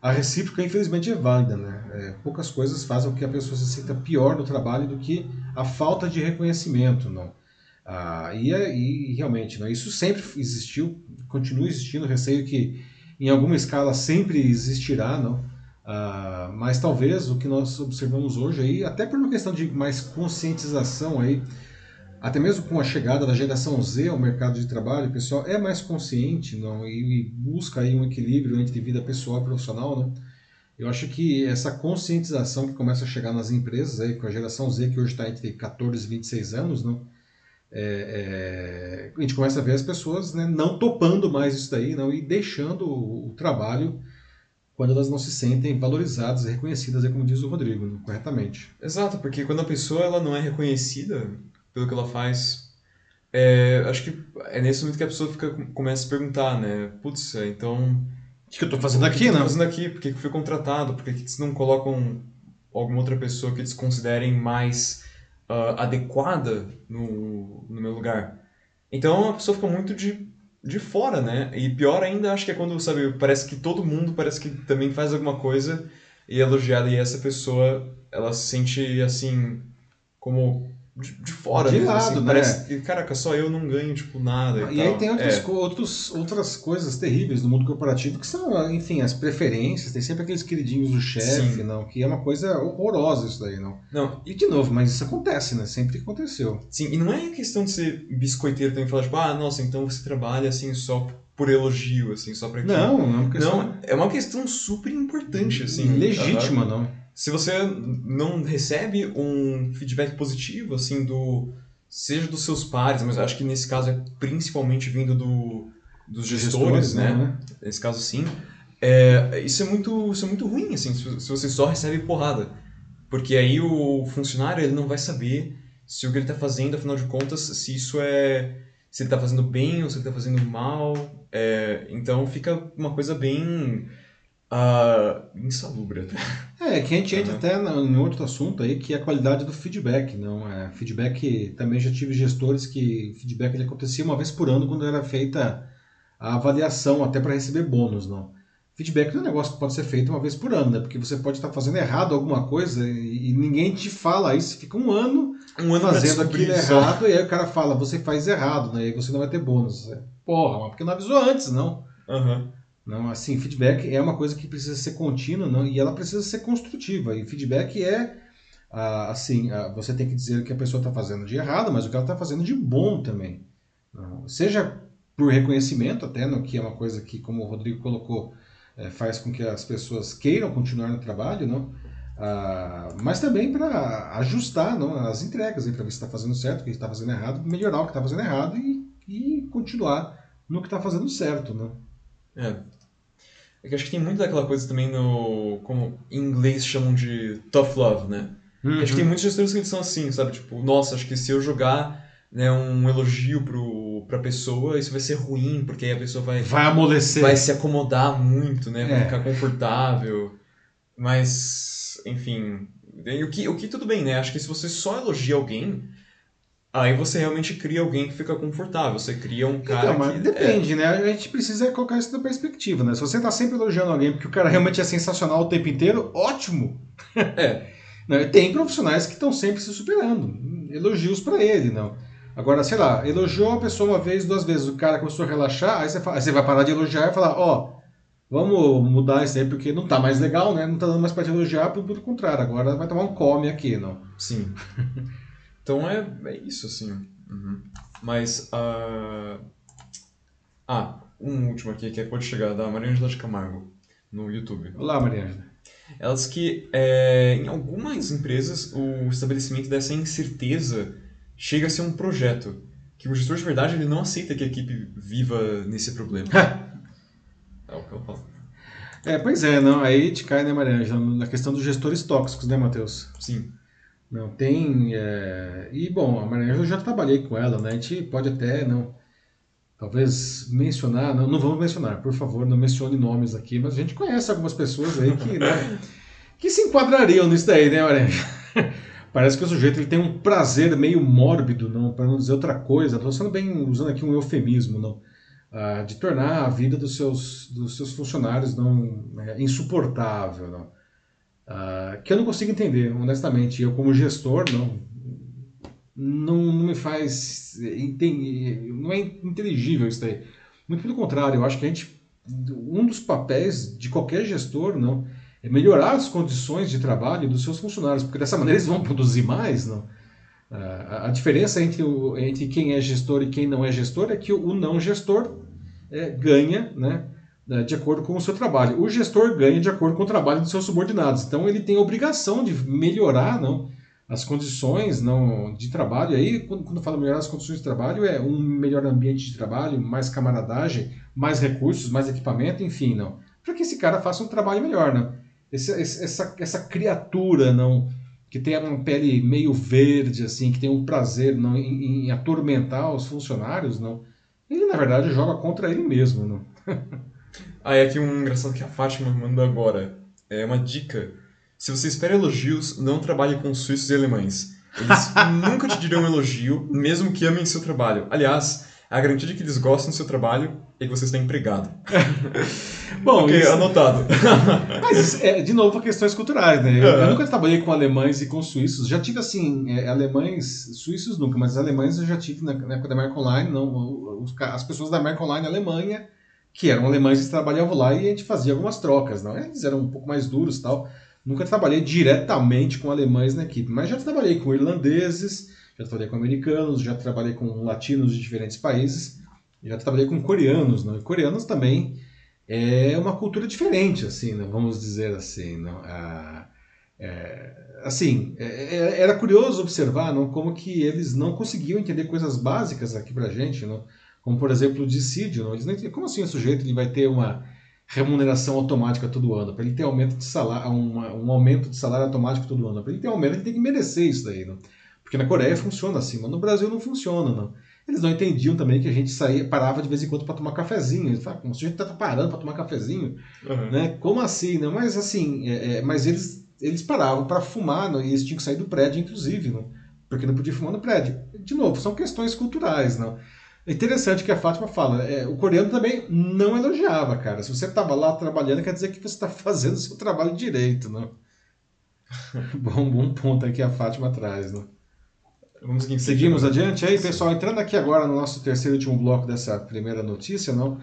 A recíproca, infelizmente, é válida. Né? É, poucas coisas fazem com que a pessoa se sinta pior no trabalho do que a falta de reconhecimento. Não? Ah, e, é, e, realmente, né, isso sempre existiu, continua existindo, receio que em alguma escala sempre existirá, não? Ah, mas talvez o que nós observamos hoje aí, até por uma questão de mais conscientização aí, até mesmo com a chegada da geração Z ao mercado de trabalho, o pessoal é mais consciente não? E, e busca aí um equilíbrio entre vida pessoal e profissional, não? Eu acho que essa conscientização que começa a chegar nas empresas aí, com a geração Z que hoje está entre 14 e 26 anos, não? É, é, a gente começa a ver as pessoas né, não topando mais isso daí não, e deixando o, o, trabalho quando elas não se sentem valorizadas e reconhecidas, é como diz o Rodrigo, né, corretamente. Exato, porque quando a pessoa ela não é reconhecida pelo que ela faz, é, acho que é nesse momento que a pessoa fica, começa a se perguntar, né? Putz, é, então. O que, eu estou fazendo aqui, né? O que eu estou fazendo aqui? Por que, que fui contratado? Por que, que eles não colocam alguma outra pessoa que eles considerem mais uh, adequada no, no meu lugar. Então a pessoa fica muito de, de fora, né? E pior ainda, acho que é quando, sabe, parece que todo mundo parece que também faz alguma coisa e é elogiada e essa pessoa, ela se sente assim, como de, de fora de mesmo, lado, assim, né? Parece que, caraca, só eu não ganho, tipo, nada. E, e aí tem outras, é. outros, outras coisas terríveis no mundo corporativo que são, enfim, as preferências, tem sempre aqueles queridinhos do chefe, não, que é uma coisa horrorosa isso daí, não. Não. E de novo, mas isso acontece, né? Sempre aconteceu. Sim, e não é questão de ser biscoiteiro também falar, tipo, ah, nossa, então você trabalha assim só por elogio, assim, só pra que... Não, não é uma questão Não, é uma questão super importante, assim. legítima, sabe? não. Se você não recebe um feedback positivo, assim, do... Seja dos seus pares, mas acho que nesse caso é principalmente vindo do, dos gestores, né? Nesse caso, sim. É, isso, é muito, isso é muito ruim, assim, se se você só recebe porrada. Porque aí o funcionário ele não vai saber se o que ele está fazendo, afinal de contas, se isso é. se ele está fazendo bem ou se ele está fazendo mal. É, então fica uma coisa bem. Uh, insalubre até. É, que a gente entra Uhum. até em outro assunto aí, que é a qualidade do feedback. Não é? Feedback, também já tive gestores que feedback ele acontecia uma vez por ano quando era feita a avaliação, até para receber bônus. Não. Feedback não é um negócio que pode ser feito uma vez por ano, né? Porque você pode estar fazendo errado alguma coisa e, e ninguém te fala isso, fica um ano Um ano fazendo aquilo só. errado, e aí o cara fala, você faz errado, né? E aí você não vai ter bônus. Porra, mas porque não avisou antes, não. Aham. Não, assim, feedback é uma coisa que precisa ser contínua, não, e ela precisa ser construtiva. E feedback é, ah, assim, ah, você tem que dizer o que a pessoa está fazendo de errado, mas o que ela está fazendo de bom também. Não, seja por reconhecimento, até, no que é uma coisa que, como o Rodrigo colocou, eh, faz com que as pessoas queiram continuar no trabalho, não? Ah, mas também para ajustar não, as entregas, para ver se está fazendo certo, o que está fazendo errado, melhorar o que está fazendo errado e, e continuar no que está fazendo certo. É. É que acho que tem muito daquela coisa também no. como em inglês chamam de tough love, né? Uhum. Acho que tem muitos gestores que eles são assim, sabe? Tipo, nossa, acho que se eu jogar né, um elogio pro, pra pessoa, isso vai ser ruim, porque aí a pessoa vai, Vai amolecer. vai se acomodar muito, né? Vai É. ficar confortável. Mas, enfim. O que, o que tudo bem, né? Acho que se você só elogia alguém, aí você realmente cria alguém que fica confortável. Você cria um cara Então, mas que. depende, né? A gente precisa colocar isso na perspectiva, né? Se você tá sempre elogiando alguém porque o cara realmente é sensacional o tempo inteiro, ótimo! É. Né? Tem profissionais que estão sempre se superando. Elogios pra ele, não. Agora, sei lá, elogiou a pessoa uma vez, duas vezes, o cara começou a relaxar, aí você, fala- aí você vai parar de elogiar e falar, ó, vamos mudar isso aí porque não tá mais legal, né? Não tá dando mais pra te elogiar, pelo pelo contrário, agora vai tomar um come aqui, não. Sim. Então é, é isso, assim. Uhum. Mas. ah Ah, um último aqui que pode chegar, da Maria Angela de Camargo, no YouTube. Olá, Mariana. Ela diz que é, em algumas empresas o estabelecimento dessa incerteza chega a ser um projeto. Que o gestor de verdade ele não aceita que a equipe viva nesse problema. é o que ela fala. É, pois é, não, aí te cai, né, Mariana, na questão dos gestores tóxicos, né, Matheus? Sim. Não, tem. é, E, bom, a Maria eu já trabalhei com ela, né? A gente pode até, não. Talvez mencionar, não, não vamos mencionar, por favor, não mencione nomes aqui, mas a gente conhece algumas pessoas aí que, né, que se enquadrariam nisso daí, né, Maria? Parece que o sujeito ele tem um prazer meio mórbido, não, para não dizer outra coisa. Estou sendo bem usando aqui um eufemismo, não, ah, de tornar a vida dos seus, dos seus funcionários não é, insuportável, não. Ah, que eu não consigo entender, honestamente. Eu, como gestor, não, não, não me faz. enten- Não é inteligível isso daí. Muito pelo contrário, eu acho que a gente. Um dos papéis de qualquer gestor não é melhorar as condições de trabalho dos seus funcionários, porque dessa maneira eles vão produzir mais. Não? Ah, A diferença entre, o, entre quem é gestor e quem não é gestor é que o não gestor é, ganha né, né, de acordo com o seu trabalho. O gestor ganha de acordo com o trabalho dos seus subordinados. Então ele tem a obrigação de melhorar não, as condições não, de trabalho. E aí, quando, quando fala melhorar as condições de trabalho, é um melhor ambiente de trabalho, mais camaradagem, mais recursos, mais equipamento, enfim, não. Para que esse cara faça um trabalho melhor. Esse, esse- essa, essa criatura, não, que tem uma pele meio verde, assim, que tem um prazer não, em, em atormentar os funcionários, não. Ele, na verdade, joga contra ele mesmo, não. Ah, e aqui um engraçado que a Fátima mandou agora. É uma dica. Se você espera elogios, não trabalhe com suíços e alemães. Eles nunca te dirão um elogio, mesmo que amem seu trabalho. Aliás, a garantia de que eles gostam do seu trabalho é que você está empregado. Bom, ok, isso- anotado. Mas, é, de novo, questões culturais, né? Eu, É. eu nunca trabalhei com alemães e com suíços. Já tive, assim, é, alemães, suíços nunca, mas alemães eu já tive na, na época da American Online. Não, os as pessoas da American Online na Alemanha, que eram alemães e trabalhavam lá, e a gente fazia algumas trocas, não? Eles eram um pouco mais duros tal. Nunca trabalhei diretamente com alemães na equipe, mas já trabalhei com irlandeses, já trabalhei com americanos, já trabalhei com latinos de diferentes países. já trabalhei com coreanos, não? E coreanos também é uma cultura diferente, assim, né? vamos dizer assim. Não? Ah, é, assim, é, é, era curioso observar não, como que eles não conseguiam entender coisas básicas aqui pra gente, não? Como por exemplo o dissídio. Não? Não como assim o sujeito ele vai ter uma remuneração automática todo ano? Para ele ter aumento de salário, um, um aumento de salário automático todo ano. Para ele ter aumento, ele tem que merecer isso daí. Não? Porque na Coreia funciona assim, mas no Brasil não funciona. Não? Eles não entendiam também que a gente saía, parava de vez em quando para tomar cafezinho. Eles falavam, como se a gente tá parando para tomar cafezinho, uhum. né? Como assim? Né? Mas assim, é, é, mas eles eles paravam para fumar não? e eles tinham que sair do prédio, inclusive, não? porque não podia fumar no prédio. De novo, são questões culturais. Não? É interessante que a Fátima fala, é, o coreano também não elogiava, cara. Se você estava lá trabalhando, quer dizer que você está fazendo o seu trabalho direito. Não? bom, bom ponto aí que a Fátima traz. Não? Vamos seguir Seguimos adiante aí, pessoal. Entrando aqui agora no nosso terceiro e último bloco dessa primeira notícia, não?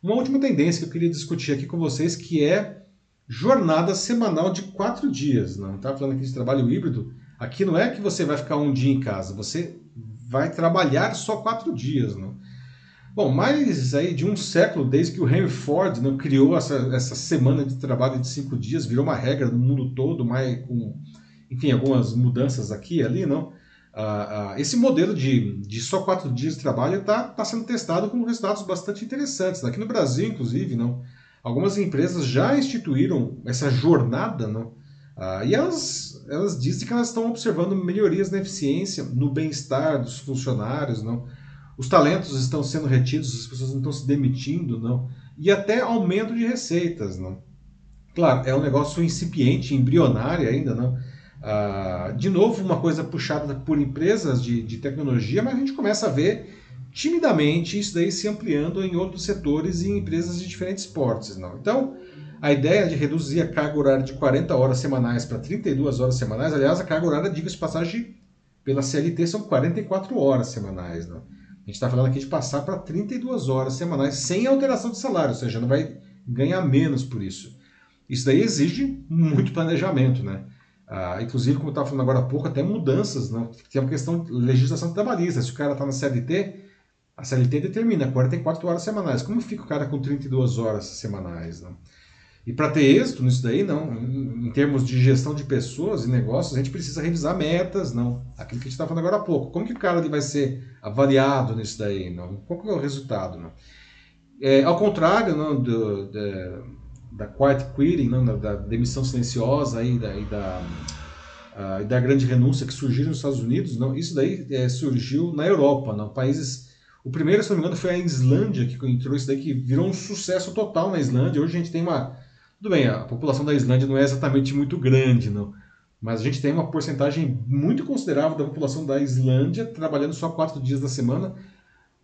Uma última tendência que eu queria discutir aqui com vocês, que é jornada semanal de quatro dias. Não está falando aqui de trabalho híbrido. Aqui não é que você vai ficar um dia em casa, você vai trabalhar só quatro dias. Não? Bom, mais aí de um século desde que o Henry Ford não, criou essa, essa semana de trabalho de cinco dias, virou uma regra no mundo todo, mas com, enfim, algumas mudanças aqui e ali, não? Uh, uh, esse modelo de, de só quatro dias de trabalho está tá sendo testado com resultados bastante interessantes. Aqui no Brasil, inclusive, não, algumas empresas já instituíram essa jornada não, uh, e elas, elas dizem que elas estão observando melhorias na eficiência, no bem-estar dos funcionários, não, os talentos estão sendo retidos, as pessoas não estão se demitindo, não, e até aumento de receitas. Não. Claro, é um negócio incipiente, embrionário ainda, não Uh, de novo, uma coisa puxada por empresas de, de tecnologia, mas a gente começa a ver timidamente isso daí se ampliando em outros setores e em empresas de diferentes portes. Não? Então, a ideia de reduzir a carga horária de 40 horas semanais para 32 horas semanais, aliás, a carga horária, diga-se de passagem, pela CLT são 44 horas semanais. Não? A gente está falando aqui de passar para 32 horas semanais sem alteração de salário, ou seja, não vai ganhar menos por isso. Isso daí exige muito planejamento, né? Ah, inclusive, como eu estava falando agora há pouco, até mudanças, né? tem uma questão de legislação trabalhista. Se o cara está na CLT, a CLT determina 44 horas semanais. Como fica o cara com 32 horas semanais? Né? E para ter êxito nisso daí, não. Em, em, termos de gestão de pessoas e negócios, a gente precisa revisar metas, não. Aquilo que a gente estava falando agora há pouco. Como que o cara vai ser avaliado nisso daí? Não? Qual que é o resultado? Não? É, ao contrário não, do, da quiet quitting, não, da, da, demissão silenciosa e da, e da, uh, da, grande renúncia que surgiram nos Estados Unidos, não, isso daí é, surgiu na Europa, não, países... O primeiro, se não me engano, foi a Islândia que entrou isso daí, que virou um sucesso total na Islândia. Hoje a gente tem uma... Tudo bem, a população da Islândia não é exatamente muito grande, não, mas a gente tem uma porcentagem muito considerável da população da Islândia trabalhando só quatro dias da semana,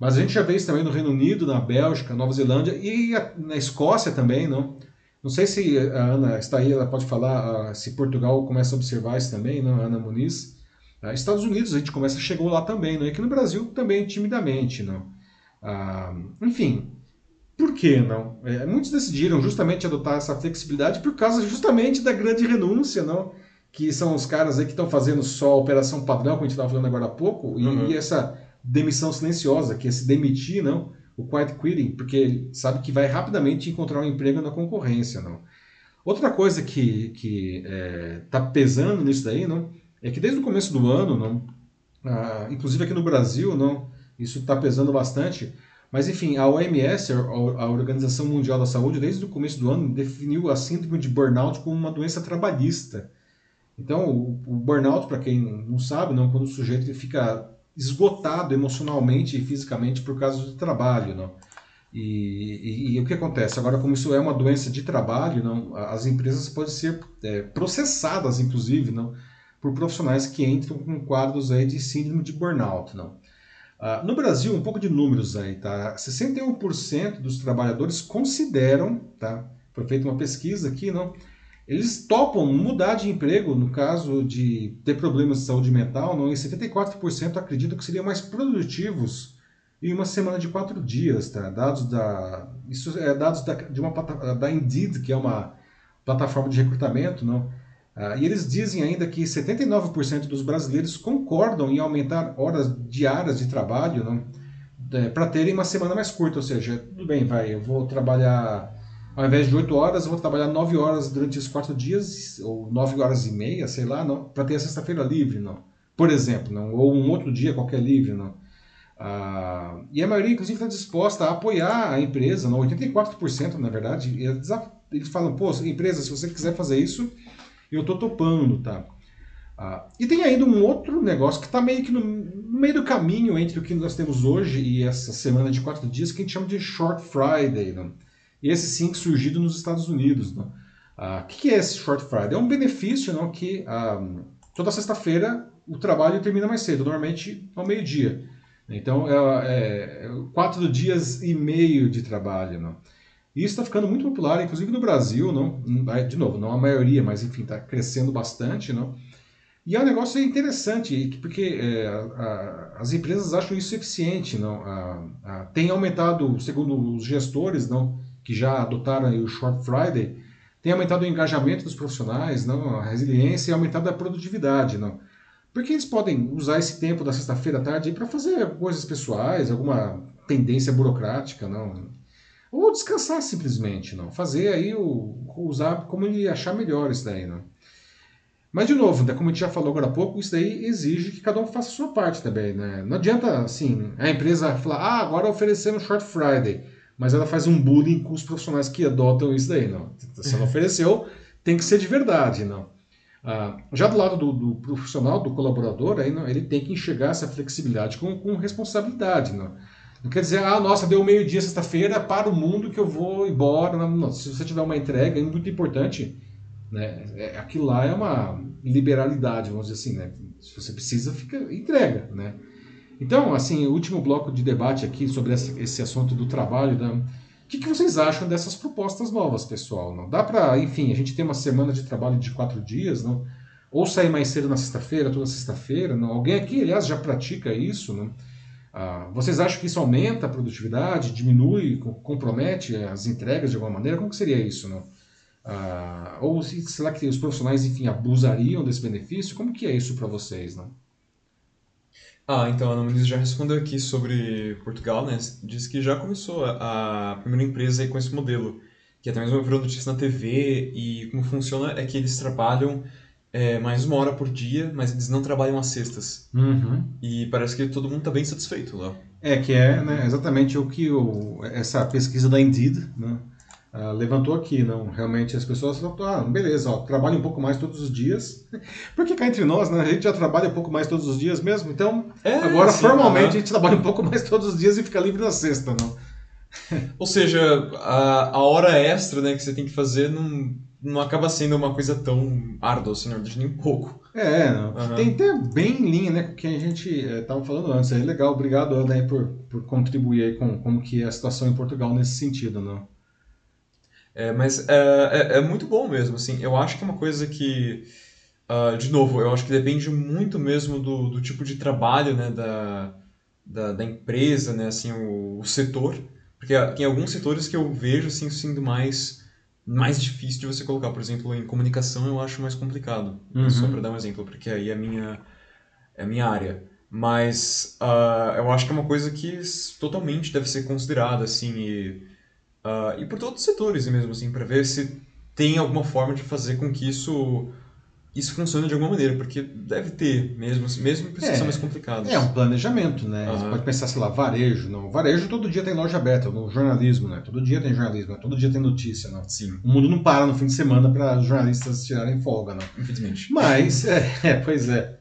mas a gente já vê isso também no Reino Unido, na Bélgica, Nova Zelândia e na Escócia também, não? Não sei se a Ana está aí, ela pode falar uh, se Portugal começa a observar isso também, não? Ana Muniz. Uh, Estados Unidos a gente começa, chegou lá também, não? e aqui no Brasil também timidamente. Não? Uh, enfim, por que não? É, muitos decidiram justamente adotar essa flexibilidade por causa justamente da grande renúncia, não? que são os caras aí que estão fazendo só a operação padrão, como a gente estava falando agora há pouco, e, uhum. e essa demissão silenciosa, que é se demitir, não? o quiet quitting, porque ele sabe que vai rapidamente encontrar um emprego na concorrência, não. Outra coisa que que está é, pesando nisso daí, não, é que desde o começo do ano, não, ah, inclusive aqui no Brasil, não, isso está pesando bastante. Mas enfim, a OMS, a Organização Mundial da Saúde, desde o começo do ano definiu a síndrome de burnout como uma doença trabalhista. Então, o, burnout, para quem não sabe, não, quando o sujeito fica esgotado emocionalmente e fisicamente por causa do trabalho, não? E, e, e, o que acontece? Agora, como isso é uma doença de trabalho, não, as empresas podem ser é, processadas, inclusive, não, por profissionais que entram com quadros aí de síndrome de burnout. Não. Ah, no Brasil, um pouco de números aí, tá? 61% dos trabalhadores consideram, tá? Foi feita uma pesquisa aqui, não? Eles topam mudar de emprego no caso de ter problemas de saúde mental, não? e 74% acreditam que seriam mais produtivos em uma semana de quatro dias. Tá? Dados da, isso é dados da, de uma, da Indeed, que é uma plataforma de recrutamento. Não? Ah, e eles dizem ainda que 79% dos brasileiros concordam em aumentar horas diárias de trabalho, não? é, para terem uma semana mais curta, ou seja, tudo bem, vai, eu vou trabalhar ao invés de 8 horas, eu vou trabalhar 9 horas durante os 4 dias, ou 9 horas e meia, sei lá, para ter a sexta-feira livre, não. Por exemplo, não, ou um outro dia qualquer livre, não. Ah, e a maioria, inclusive, está disposta a apoiar a empresa, não, 84% na verdade, eles, eles falam, pô, empresa, se você quiser fazer isso, eu estou topando, tá? Ah, e tem ainda um outro negócio que está meio que no, no, meio do caminho entre o que nós temos hoje e essa semana de quatro dias, que a gente chama de Short Friday, não? esse sim surgido nos Estados Unidos. Né? Ah, o que é esse Short Friday? É um benefício não, que ah, toda sexta-feira o trabalho termina mais cedo, normalmente ao meio-dia. Então, é, é, quatro dias e meio de trabalho. Não? E isso está ficando muito popular, inclusive no Brasil, não? de novo, não a maioria, mas enfim, está crescendo bastante. Não? E é um negócio interessante, porque é, a, as empresas acham isso eficiente. Não? A, tem aumentado, segundo os gestores, não? que já adotaram o Short Friday, tem aumentado o engajamento dos profissionais, não, a resiliência e aumentado a produtividade, não. Porque eles podem usar esse tempo da sexta-feira à tarde para fazer coisas pessoais, alguma pendência burocrática, não. Ou descansar simplesmente, não. Fazer aí o usar como ele achar melhor isso daí, não. Mas de novo, né, como a gente já falou agora há pouco, isso daí exige que cada um faça a sua parte também, né? Não adianta assim, a empresa falar: "Ah, agora oferecemos Short Friday" mas ela faz um bullying com os profissionais que adotam isso daí, não. Se ela ofereceu, tem que ser de verdade, não. Ah, já do lado do, do, profissional, do colaborador, aí, não, ele tem que enxergar essa flexibilidade com, com responsabilidade, não. Não quer dizer, ah, nossa, deu meio-dia sexta-feira, para o mundo que eu vou embora. Não. Se você tiver uma entrega, é muito importante, né? É, aquilo lá é uma liberalidade, vamos dizer assim, né? Se você precisa, fica entrega, né? Então, assim, o último bloco de debate aqui sobre esse, assunto do trabalho, da... o que, que, vocês acham dessas propostas novas, pessoal? Não dá para, enfim, a gente tem uma semana de trabalho de quatro dias, não? Ou sair mais cedo na sexta-feira, toda sexta-feira, não? Alguém aqui, aliás, já pratica isso, não? Ah, vocês acham que isso aumenta a produtividade, diminui, compromete as entregas de alguma maneira? Como que seria isso, não? Ah, ou será que os profissionais, enfim, abusariam desse benefício? Como que é isso para vocês, não? Ah, então a Ana Muniz já respondeu aqui sobre Portugal, né? Diz que já começou a, a primeira empresa aí com esse modelo, que até mesmo virou notícia na TV, e como funciona é que eles trabalham é, mais uma hora por dia, mas eles não trabalham às sextas. Uhum. E parece que todo mundo está bem satisfeito lá. É, que é né, exatamente o que o, essa pesquisa da Indeed, né? Uh, levantou aqui, não? Realmente as pessoas falam, ah, beleza, ó, trabalha um pouco mais todos os dias. Porque cá entre nós, né, a gente já trabalha um pouco mais todos os dias mesmo, então é, agora sim, formalmente a gente trabalha um pouco mais todos os dias e fica livre na sexta, não? Ou seja, a, a hora extra né, que você tem que fazer não, não acaba sendo uma coisa tão árdua, assim, não, nem um pouco. É. Uhum. tem até bem em linha né, com o que a gente estava eh, falando antes. É legal, obrigado, Ana, aí, por, por contribuir aí com como que é a situação em Portugal nesse sentido, não? É, mas é, é, é, muito bom mesmo, assim. Eu acho que é uma coisa que, uh, de novo, eu acho que depende muito mesmo do, do tipo de trabalho, né, da, da, da empresa, né, assim, o, o, setor. Porque tem alguns setores que eu vejo, assim, sendo mais, mais difícil de você colocar. Por exemplo, em comunicação eu acho mais complicado. Uhum. Só para dar um exemplo, porque aí é a minha, é a minha área. Mas uh, eu acho que é uma coisa que totalmente deve ser considerada, assim, e Uh, e por todos os setores mesmo, assim, para ver se tem alguma forma de fazer com que isso isso funcione de alguma maneira, porque deve ter, mesmo, mesmo que é, mais complicados. É um planejamento, né? Uhum. Você pode pensar, sei lá, varejo. Não. Varejo todo dia tem loja aberta, no jornalismo, né? Todo dia tem jornalismo, né? todo dia tem notícia, né? Sim. O mundo não para no fim de semana para os jornalistas tirarem folga, né? Infelizmente. Mas, é, é, pois é.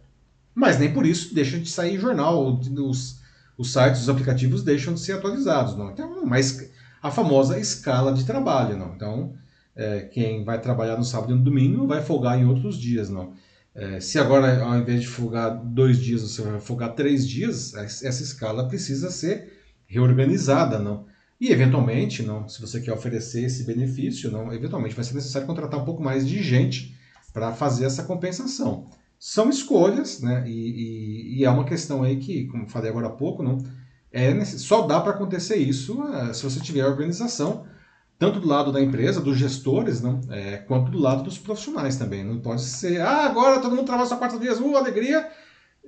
Mas nem por isso deixa de sair jornal, os, os sites, os aplicativos deixam de ser atualizados, não? Então, mas a famosa escala de trabalho. Não? Então, é, quem vai trabalhar no sábado e no domingo vai folgar em outros dias. Não? É, se agora, ao invés de folgar dois dias, você vai folgar três dias, essa escala precisa ser reorganizada. Não? E, eventualmente, não, se você quer oferecer esse benefício, não, eventualmente vai ser necessário contratar um pouco mais de gente para fazer essa compensação. São escolhas, né? E, e, e, é uma questão aí que, como falei agora há pouco, não, é, só dá para acontecer isso uh, se você tiver organização, tanto do lado da empresa, dos gestores, não, é, quanto do lado dos profissionais também. Não pode ser, ah, agora todo mundo trabalha só quatro dias, uh, alegria,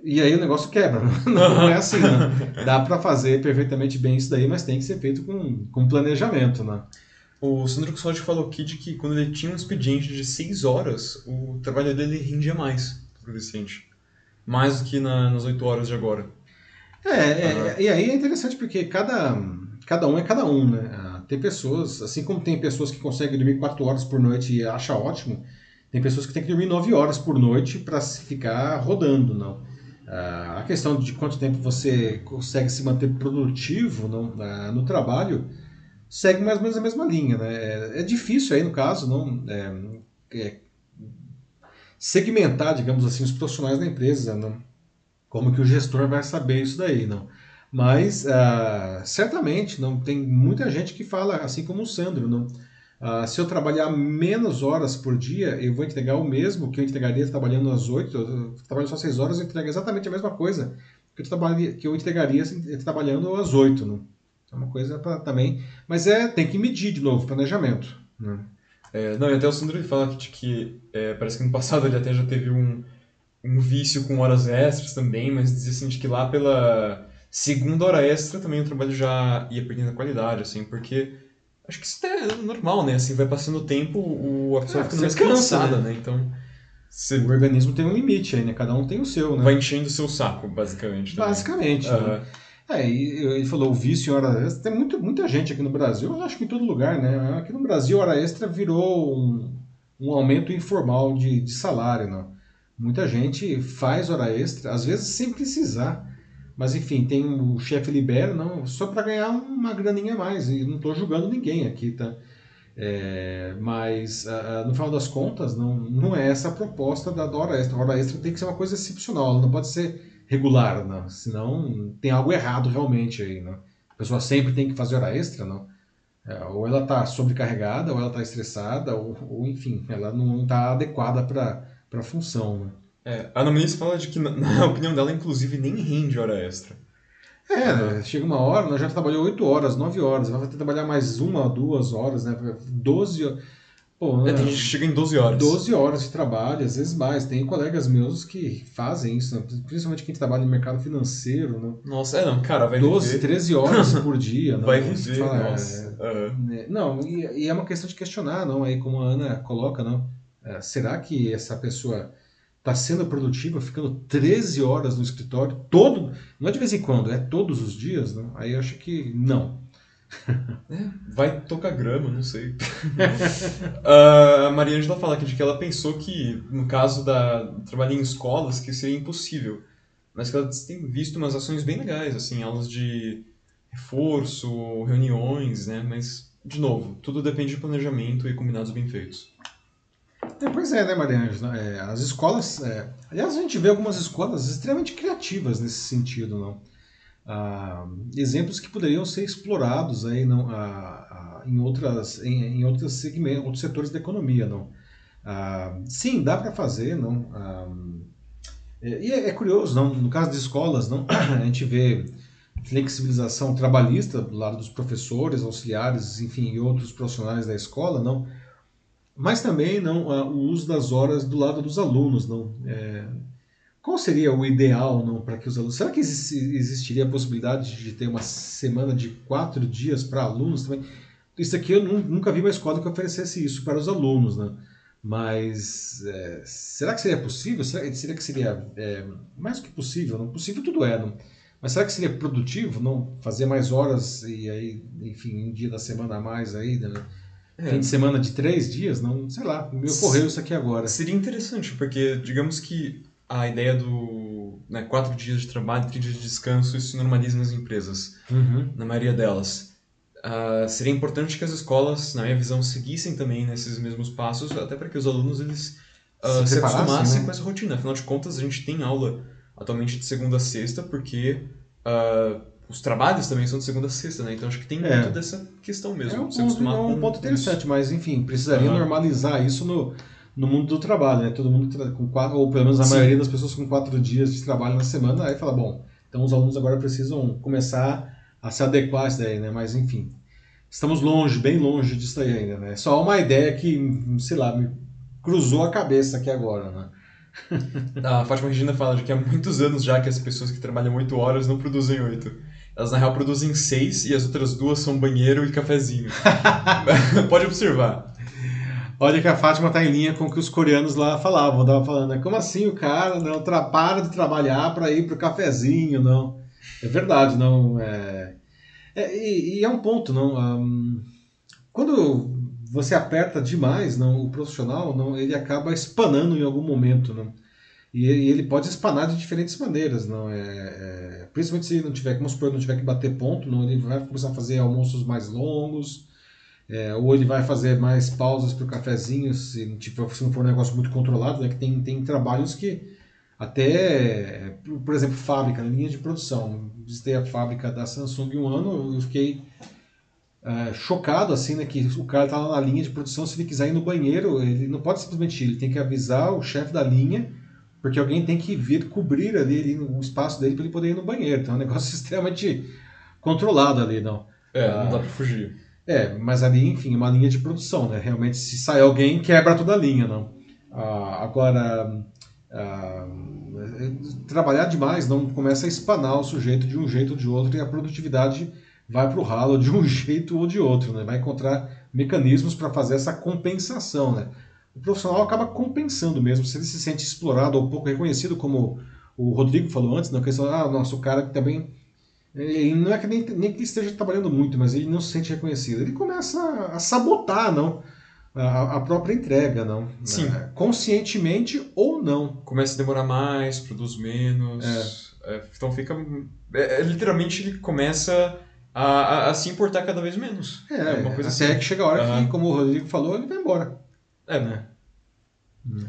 E aí o negócio quebra. Não é assim, né? Dá para fazer perfeitamente bem isso daí, mas tem que ser feito com, com planejamento, né? O Sandro Custódio falou aqui de que quando ele tinha um expediente de 6 horas, o trabalho dele rendia mais pro Vicente. Mais do que na, nas 8 horas de agora. É, é, e aí é interessante porque cada, cada um é cada um, né? Tem pessoas, assim como tem pessoas que conseguem dormir 4 horas por noite e acha ótimo, tem pessoas que têm que dormir 9 horas por noite para ficar rodando, não. Ah, a questão de quanto tempo você consegue se manter produtivo não, no trabalho segue mais ou menos a mesma linha, né? É, é difícil aí no caso, não é, é, segmentar, digamos assim, os profissionais da empresa, não? Como que o gestor vai saber isso daí, não? Mas ah, certamente não tem muita gente que fala assim como o Sandro, não? Ah, se eu trabalhar menos horas por dia, eu vou entregar o mesmo que eu entregaria trabalhando às 8, eu trabalho só 6 horas, eu entrego exatamente a mesma coisa que eu, trabalharia, que eu entregaria trabalhando às 8. Não? É uma coisa também. Mas é, tem que medir de novo, planejamento. Né? É, não, e até o Sandro fala que, que é, parece que no passado ele até já teve um, um vício com horas extras também, mas dizia assim de que lá pela segunda hora extra também o trabalho já ia perdendo a qualidade, assim, porque acho que isso é normal, né? Assim, vai passando o tempo, o, a pessoa Ah, fica mais cansa, cansada, né? né? Então, você O organismo tem um limite aí, né? Cada um tem o seu, né? vai enchendo o seu saco, basicamente. também. Basicamente. Aham. Né? É, e ele falou o vício em hora extra. Tem muito, muita gente aqui no Brasil, eu acho que em todo lugar, né? Aqui no Brasil, hora extra virou um, um aumento informal de, de salário, né? Muita gente faz hora extra, às vezes sem precisar. Mas enfim, tem o chefe libera, não, só para ganhar uma graninha a mais. E não estou julgando ninguém aqui, tá? É, mas no final das contas, não, não é essa a proposta da, da hora extra. A hora extra tem que ser uma coisa excepcional, ela não pode ser regular, não. senão tem algo errado realmente aí. Não? A pessoa sempre tem que fazer hora extra, não. É, ou ela está sobrecarregada, ou ela está estressada, ou, ou, enfim, ela não está adequada para a função. Né? É, a Ana Muniz fala de que, na, na opinião dela, inclusive, nem rende hora extra. É, né? chega uma hora, nós já trabalhou 8 horas, 9 horas, vai ter que trabalhar mais uma, duas horas, né? 12 horas. Pô, É, né? tem gente que chega em 12 horas. 12 horas de trabalho, às vezes mais. Tem colegas meus que fazem isso, né? principalmente quem trabalha no mercado financeiro, né? Nossa, é não, cara, vai 12, viver. 13 horas por dia. Não, Vai Você viver, fala, nossa. é, né, Não, e, e é uma questão de questionar, não? Aí como a Ana coloca, não? É, será que essa pessoa está sendo produtiva, ficando 13 horas no escritório, todo, não é de vez em quando, é todos os dias, não? Aí eu acho que não. É, vai tocar grama, não sei. Ah, a Maria Angela fala aqui de que ela pensou que, no caso da do trabalho em escolas, que seria impossível. Mas que ela tem visto umas ações bem legais, assim, aulas de reforço, reuniões, né? Mas, de novo, tudo depende de planejamento e combinados bem feitos. É, pois é, né, Maria Ângela? É, as escolas. é, aliás, a gente vê algumas escolas extremamente criativas nesse sentido, não? Ah, exemplos que poderiam ser explorados aí, não, ah, ah, em, outras, em, em outros segmentos, outros setores da economia, não? Ah, sim, dá para fazer, não? Ah, é, e é, é curioso, não? No caso de escolas, não? A gente vê flexibilização trabalhista do lado dos professores, auxiliares, enfim, e outros profissionais da escola, não? Mas também não o uso das horas do lado dos alunos, não? É, qual seria o ideal, não, para que os alunos? Será que exi- existiria a possibilidade de ter uma semana de quatro dias para alunos também? Isso aqui eu nu- nunca vi uma escola que oferecesse isso para os alunos, né? Mas é, será que seria possível? Será, seria que seria é, mais que possível? Não possível tudo é, não? Mas será que seria produtivo, não fazer mais horas e aí, enfim, um dia da semana a mais aí, né? É. Fim de semana de três dias, não, sei lá, me ocorreu isso aqui agora. Seria interessante, porque digamos que a ideia do né, quatro dias de trabalho, três dias de descanso, isso se normaliza nas empresas, Uhum. na maioria delas. Ah, seria importante que as escolas, na minha visão, seguissem também nesses mesmos passos, até para que os alunos eles ah, Se se, acostumassem né? com essa rotina. Afinal de contas, a gente tem aula atualmente de segunda a sexta, porque ah, os trabalhos também são de segunda a sexta, né? Então acho que tem É. muito dessa questão mesmo. É um ponto, é um ponto interessante, mas enfim, precisaria Aham. normalizar isso no, no mundo do trabalho, né? Todo mundo com quatro, ou pelo menos a Sim. maioria das pessoas com quatro dias de trabalho na semana, aí fala, bom, então os alunos agora precisam começar a se adequar a isso daí, né? Mas enfim, estamos longe, bem longe disso daí ainda, né? Só uma ideia que, sei lá, me cruzou a cabeça aqui agora, né? A Fátima Regina fala de que há muitos anos já que as pessoas que trabalham 8 horas não produzem 8. Elas na real produzem 6 e as outras duas são banheiro e cafezinho. Pode observar. Olha que a Fátima tá em linha com o que os coreanos lá falavam. Tava falando, né? como assim o cara não tra para de trabalhar para ir pro cafezinho, não? É verdade, não. É, é e, e, é um ponto, não. Um, quando você aperta demais, não, o profissional, não, ele acaba espanando em algum momento, não. E, e ele pode espanar de diferentes maneiras, não é, é, principalmente se não tiver, como supor, não tiver que bater ponto, não, ele vai começar a fazer almoços mais longos, é, ou ele vai fazer mais pausas para o cafezinho, se, tipo, se não for um negócio muito controlado, né, que tem, tem trabalhos que até, por exemplo, fábrica, né, linha de produção. Visitei a fábrica da Samsung um ano, eu fiquei é, chocado assim, né, que o cara está lá na linha de produção, se ele quiser ir no banheiro, ele não pode simplesmente ir, ele tem que avisar o chefe da linha, porque alguém tem que vir cobrir ali, ali o espaço dele para ele poder ir no banheiro. Então é um negócio extremamente controlado ali, não. É, não dá para fugir. É, mas ali, enfim, é uma linha de produção, né? Realmente, se sai alguém, quebra toda a linha, não. Ah, agora, ah, trabalhar demais não começa a espanar o sujeito de um jeito ou de outro e a produtividade vai para o ralo de um jeito ou de outro, né? Vai encontrar mecanismos para fazer essa compensação, né? O profissional acaba compensando mesmo, se ele se sente explorado ou pouco reconhecido, como o Rodrigo falou antes, na questão, ah, nosso cara que também ele não é que nem, nem que esteja trabalhando muito, mas ele não se sente reconhecido. Ele começa a, a sabotar, não? A, a, própria entrega, não? Sim. É, conscientemente ou não. Começa a demorar mais, produz menos. É. É, então fica. É, é, literalmente ele começa a, a, a, se importar cada vez menos. É, uma coisa até assim. que chega a hora uhum. que, como o Rodrigo falou, ele vai embora. É, né? Hum.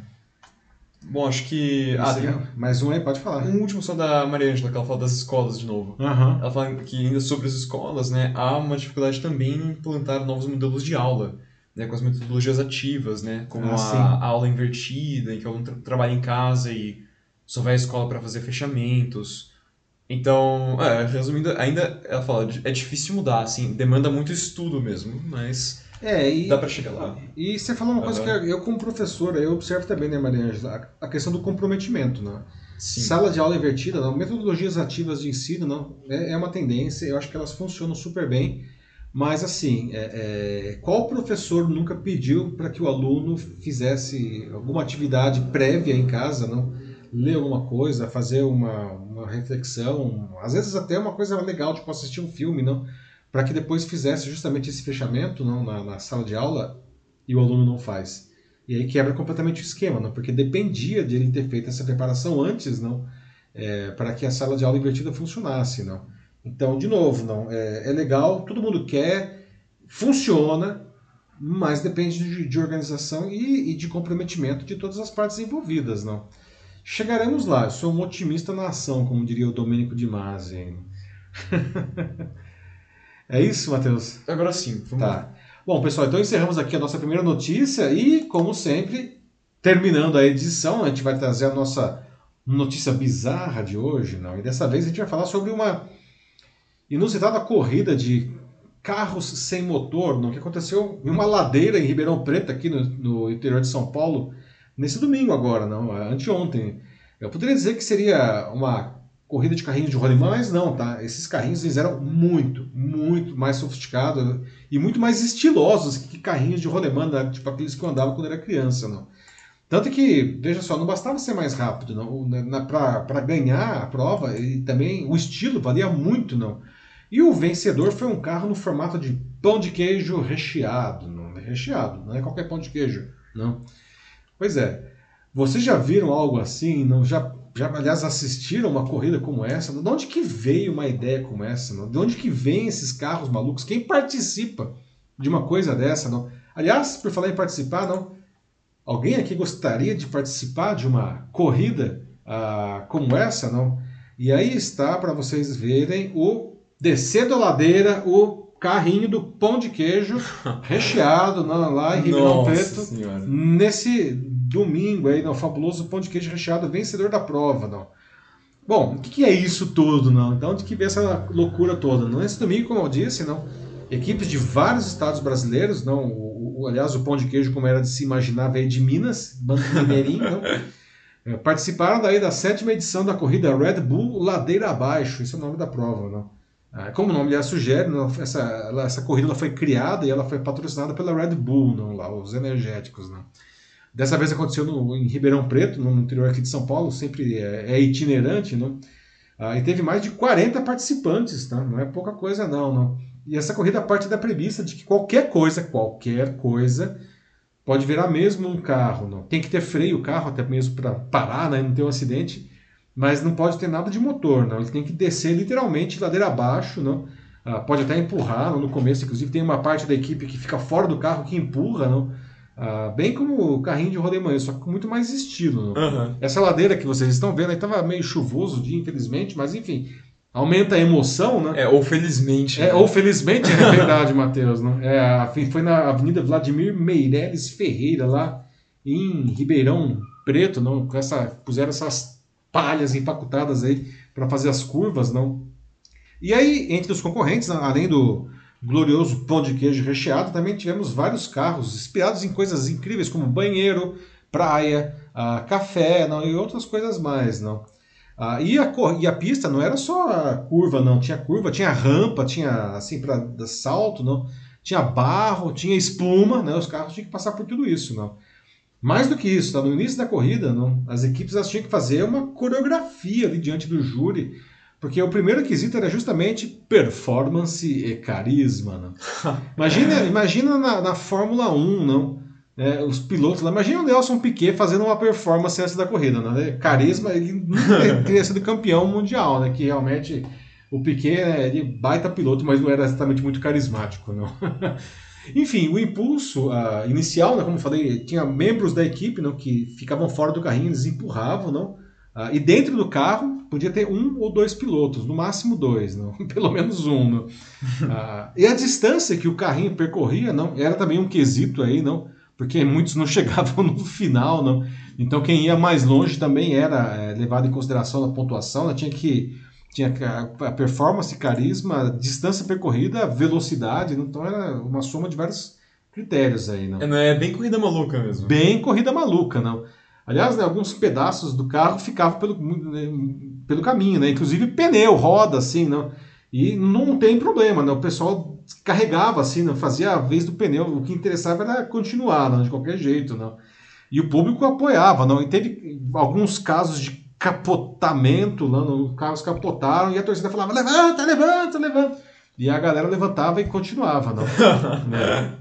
Bom, acho que. Ah, tem... Mais um aí, pode falar. Um último só da Maria Angela, que ela fala das escolas de novo. Uhum. Ela fala que ainda sobre as escolas, né, há uma dificuldade também em implantar novos modelos de aula, né, com as metodologias ativas, né, como ah, a, aula invertida, em que o aluno tra trabalha em casa e só vai à escola para fazer fechamentos. Então, é, resumindo, ainda ela fala, é difícil mudar, assim, demanda muito estudo mesmo, mas é, e, Dá para chegar lá. E você falou uma coisa uhum. que eu, como professor, eu observo também, né, Maria Angela, a, questão do comprometimento, né? Sim. Sala de aula invertida, não, metodologias ativas de ensino, não, é, é uma tendência, eu acho que elas funcionam super bem, mas assim, é, é, qual professor nunca pediu para que o aluno fizesse alguma atividade prévia em casa, não? Ler alguma coisa, fazer uma, uma reflexão, às vezes até uma coisa legal, tipo assistir um filme, não? Para que depois fizesse justamente esse fechamento não, na, na, sala de aula e o aluno não faz. E aí quebra completamente o esquema, não? porque dependia de ele ter feito essa preparação antes, não, é, para que a sala de aula invertida funcionasse, não. Então, de novo, não, é, é legal, todo mundo quer, funciona, mas depende de, de organização e, e, de comprometimento de todas as partes envolvidas, não. Chegaremos lá. Eu sou um otimista na ação, como diria o Domênico de Masi. É isso, Matheus? Agora sim. Vamos tá. Lá. Bom, pessoal, então encerramos aqui a nossa primeira notícia e, como sempre, terminando a edição, a gente vai trazer a nossa notícia bizarra de hoje, não? E dessa vez a gente vai falar sobre uma inusitada corrida de carros sem motor, não? Que aconteceu em uma ladeira em Ribeirão Preto, aqui no, no interior de São Paulo, nesse domingo agora, não? Anteontem. Eu poderia dizer que seria uma corrida de carrinhos de rolimã, mas não, tá? Esses carrinhos eles eram muito, muito mais sofisticados e muito mais estilosos que carrinhos de rolimã, né? tipo aqueles que eu andava quando era criança, não. Tanto que, veja só, não bastava ser mais rápido, não. Para ganhar a prova, e também o estilo valia muito, não. E o vencedor foi um carro no formato de pão de queijo recheado, não é recheado, não é qualquer pão de queijo, não. Pois é. Vocês já viram algo assim? Não já já, aliás, assistiram uma corrida como essa? De onde que veio uma ideia como essa? Não? De onde que vem esses carros malucos? Quem participa de uma coisa dessa? Não? Aliás, por falar em participar, não? Alguém aqui gostaria de participar de uma corrida ah, como essa, não? E aí está para vocês verem o descer da ladeira, o carrinho do pão de queijo recheado não, lá em Ribeirão Preto, senhora. nesse domingo aí, no fabuloso pão de queijo recheado, vencedor da prova, não. Bom, o que, é isso tudo, não? Então, onde que vem essa loucura toda? Não, domingo, como eu disse, não, equipes de vários estados brasileiros, não, o, o, aliás, o pão de queijo, como era de se imaginar, veio de Minas, Banco Mineirinho, não. É, participaram daí da sétima edição da corrida Red Bull Ladeira Abaixo, esse é o nome da prova, né? Ah, como o nome já sugere, essa, essa corrida foi criada e ela foi patrocinada pela Red Bull, não, lá, os energéticos. Né? Dessa vez aconteceu no, em Ribeirão Preto, no interior aqui de São Paulo, sempre é, é itinerante, não? Ah, e teve mais de 40 participantes, tá? não é pouca coisa não, não. E essa corrida parte da premissa de que qualquer coisa, qualquer coisa, pode virar mesmo um carro. Não? Tem que ter freio o carro, até mesmo para parar, né? não ter um acidente mas não pode ter nada de motor, não. Ele tem que descer literalmente ladeira abaixo, não. Ah, pode até empurrar não? no começo, inclusive tem uma parte da equipe que fica fora do carro que empurra, não. Ah, bem como o carrinho de rodemanha, só que com muito mais estilo. Uhum. Essa ladeira que vocês estão vendo, estava meio chuvoso o dia, infelizmente, mas enfim, aumenta a emoção, né? É, ou felizmente. É, né? ou felizmente, é verdade, Matheus. Né? É, foi na Avenida Vladimir Meireles Ferreira, lá em Ribeirão Preto, não? Com essa, puseram essas palhas empacotadas aí para fazer as curvas, não. E aí, entre os concorrentes, além do glorioso pão de queijo recheado, também tivemos vários carros inspirados em coisas incríveis como banheiro, praia, uh, café não, e outras coisas mais. não. Uh, e, a, e a pista não era só a curva, não. Tinha curva, tinha rampa, tinha assim para salto, não. Tinha barro, tinha espuma, né? Os carros tinham que passar por tudo isso, não. Mais do que isso, tá? no início da corrida, não, as equipes tinham que fazer uma coreografia ali diante do júri, porque o primeiro quesito era justamente performance e carisma. Não? Imagina, imagina na, na Fórmula 1, não? É, os pilotos lá. Imagina o Nelson Piquet fazendo uma performance antes da corrida. Né? Carisma, ele nunca teria sido campeão mundial, né? que realmente o Piquet né, ele baita piloto, mas não era exatamente muito carismático. não. Enfim, o impulso uh, inicial, né, como eu falei, tinha membros da equipe não, que ficavam fora do carrinho, eles empurravam, não? Uh, e dentro do carro podia ter um ou dois pilotos, no máximo dois, não? pelo menos um. Não? Uh, e a distância que o carrinho percorria não era também um quesito aí, não? porque muitos não chegavam no final. Não? Então quem ia mais longe também era é, levado em consideração na pontuação, né? tinha que tinha a performance, carisma, distância percorrida, velocidade, então era uma soma de vários critérios aí, não? É, não é bem corrida maluca mesmo. Bem corrida maluca, não. Aliás, né, alguns pedaços do carro ficavam pelo, né, pelo caminho, né? Inclusive pneu, roda, assim, não. E não tem problema, né? O pessoal carregava assim, não fazia a vez do pneu. O que interessava era continuar, não, de qualquer jeito, não. E o público apoiava, não. E teve alguns casos de capotamento, lá no, os carros capotaram e a torcida falava: levanta, levanta, levanta. E a galera levantava e continuava, não. né?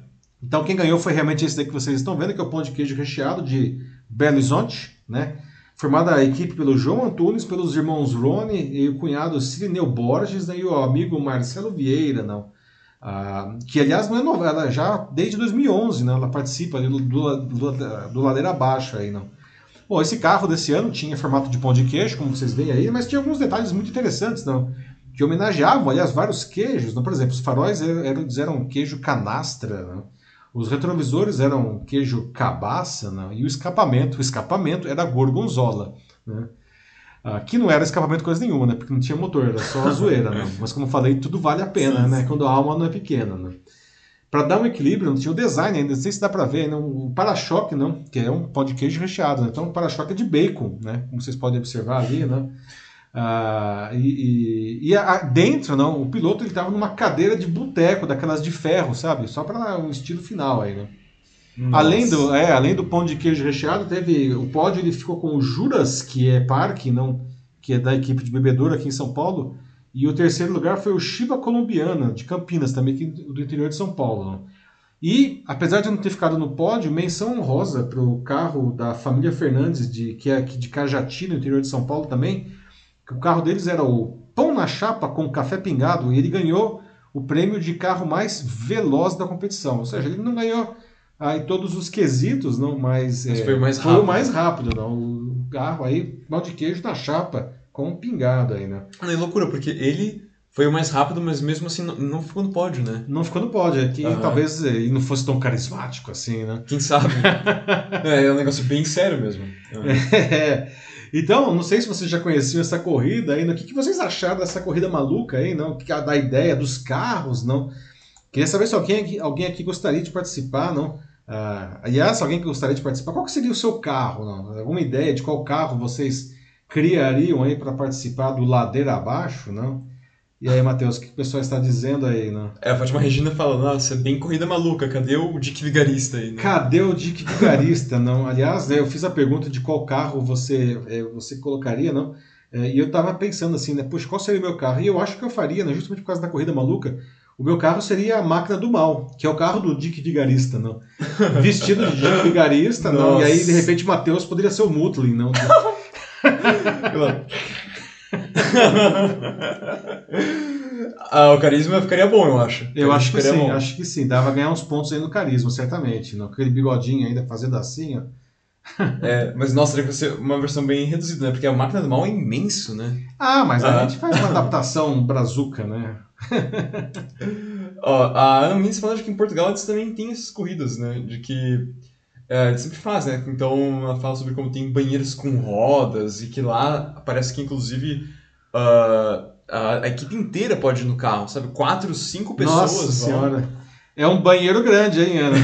Então quem ganhou foi realmente esse daí que vocês estão vendo, que é o pão de queijo recheado de Belo Horizonte, né? Formada a equipe pelo João Antunes, pelos irmãos Rony e o cunhado Cirineu Borges né? e o amigo Marcelo Vieira, não. Ah, que aliás não é novela, já desde 2011, né? Ela participa do, do, do, do Ladeira Abaixo aí, não. Bom, esse carro desse ano tinha formato de pão de queijo, como vocês veem aí, mas tinha alguns detalhes muito interessantes, não? Que homenageavam, aliás, vários queijos. Não? Por exemplo, os faróis eram, eram queijo canastra, não? Os retrovisores eram queijo cabaça, não? e o escapamento, o escapamento era gorgonzola. Né? Aqui não era escapamento coisa nenhuma, né? Porque não tinha motor, era só a zoeira, né? Mas como eu falei, tudo vale a pena, sim, né? Sim. Quando a alma não é pequena, né? para dar um equilíbrio, não tinha o design ainda, não sei se dá para ver, não, o para-choque, não, que é um pão de queijo recheado, né? então o para-choque é de bacon, né? como vocês podem observar ali, né? Ah, e, e, e a, dentro, não, o piloto ele estava numa cadeira de boteco, daquelas de ferro, sabe? Só para um estilo final aí, né? Além do, é, além do pão de queijo recheado, teve o pódio ele ficou com o Juras, que é parque, não, que é da equipe de bebedouro aqui em São Paulo, e o terceiro lugar foi o Chiva Colombiana, de Campinas, também do interior de São Paulo. Né? E, apesar de não ter ficado no pódio, menção honrosa para o carro da família Fernandes, de, que é de Cajati, no interior de São Paulo também. Que o carro deles era o Pão na Chapa com Café Pingado, e ele ganhou o prêmio de carro mais veloz da competição. Ou seja, ele não ganhou aí todos os quesitos, não, mas, mas é, foi, o mais foi o mais rápido. Não. O carro aí, pão de queijo na chapa com um pingado aí, né? É loucura, porque ele foi o mais rápido, mas mesmo assim não, não ficou no pódio, né? Não ficou no pódio, é que uhum. talvez ele não fosse tão carismático assim, né? Quem sabe? é, é um negócio bem sério mesmo. Uhum. É. Então, não sei se vocês já conheciam essa corrida ainda. O que, que vocês acharam dessa corrida maluca aí, não? Da ideia dos carros, não? Queria saber se alguém aqui, alguém aqui gostaria de participar, não? Ah, aliás, alguém que gostaria de participar, qual seria o seu carro? Não? Alguma ideia de qual carro vocês criariam aí para participar do Ladeira Abaixo, não? E aí, Matheus, o que o pessoal está dizendo aí, não? É, a Fátima Regina fala, nossa, é bem corrida maluca, cadê o Dick Vigarista aí? Né? Cadê o Dick Vigarista, não? Aliás, né, eu fiz a pergunta de qual carro você, é, você colocaria, não? É, e eu tava pensando assim, né? Puxa, qual seria o meu carro? E eu acho que eu faria, né, justamente por causa da corrida maluca, o meu carro seria a máquina do mal, que é o carro do Dick Vigarista, não? Vestido de Dick Vigarista, não? E aí, de repente, Matheus poderia ser o Mutlin, não? ah, o carisma ficaria bom, eu acho. Eu acho que sim, bom. acho que sim. Dava ganhar uns pontos aí no carisma, certamente. Não? Aquele bigodinho ainda fazendo assim, ó. é, mas nossa, teria que ser uma versão bem reduzida, né? Porque a máquina do mal é imenso, né? Ah, mas ah. a gente faz uma adaptação brazuca, né? Ó, a Ana Muniz falando que em Portugal eles também tem essas corridas, né? De que é, eles sempre fazem, né? Então ela fala sobre como tem banheiros com rodas e que lá parece que inclusive uh, a, a, equipe inteira pode ir no carro, sabe? Quatro, cinco pessoas. Nossa vão. senhora. É um banheiro grande, hein, Ana?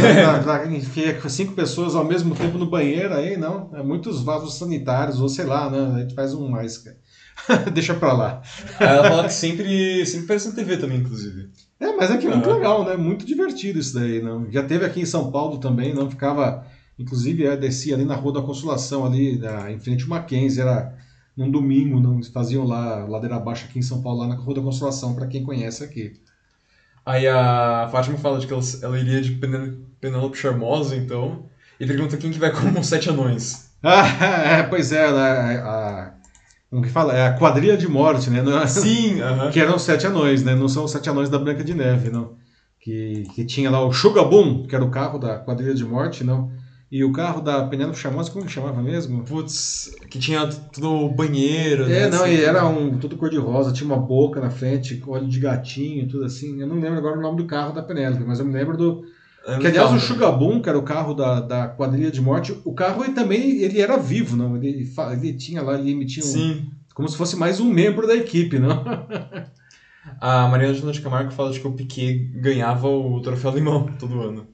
Cinco pessoas ao mesmo tempo no banheiro aí, não? É muitos vasos sanitários, ou sei lá, né? A gente faz um mais, cara. Deixa pra lá. Ela fala que sempre, sempre aparece na TV também, inclusive. É, mas é que é muito uhum. legal, né? Muito divertido isso daí, não? Já teve aqui em São Paulo também, não? Ficava, inclusive, eu descia ali na Rua da Consolação, ali na, em frente ao Mackenzie, era num domingo, não? Faziam lá, ladeira abaixo aqui em São Paulo, lá na Rua da Consolação, para quem conhece aqui. Aí a Fátima fala de que ela, ela iria de Penélope Charmosa, então, e pergunta quem que vai como sete anões. Ah, é, pois é, né? a, como que fala? É a quadrilha de morte, né? Não, é Sim, uh -huh. que eram os sete anões, né? Não são os sete anões da Branca de Neve, não. Que, que tinha lá o Boom, que era o carro da quadrilha de morte, não. E o carro da Penélope Charmosa, como que chamava mesmo? Putz, que tinha tudo banheiro, É, né? não, assim, e era um todo cor-de-rosa, tinha uma boca na frente, olho de gatinho, tudo assim. Eu não lembro agora o nome do carro da Penélope, mas eu me lembro do, é que aliás o o Boom, que era o carro da, da quadrilha de morte, o carro ele também ele era vivo, não? Ele, ele tinha lá, ele emitia um, Sim. como se fosse mais um membro da equipe, não? A Mariana Jana de Camargo fala de que o Piquet ganhava o troféu limão todo ano.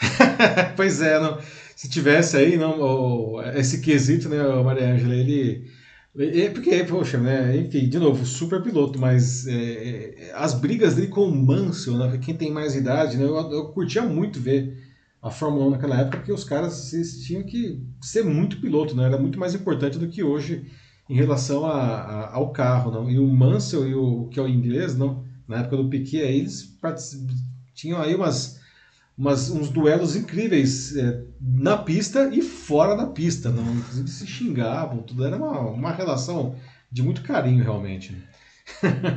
pois é, não. Se tivesse aí não, esse quesito, né, Maria Ângela, ele é porque, poxa, né? Enfim, de novo, super piloto, mas é, é, as brigas dele com o Mansell, né? Quem tem mais idade, né? Eu, eu curtia muito ver a Fórmula 1 naquela época, porque os caras eles tinham que ser muito piloto, né? Era muito mais importante do que hoje em relação a, a, ao carro, não? E o Mansell e o que é o inglês, não? Na época do Piquet, eles tinham aí umas umas, uns duelos incríveis é, na pista e fora da pista. Não? Inclusive se xingavam, tudo era uma, uma relação de muito carinho, realmente.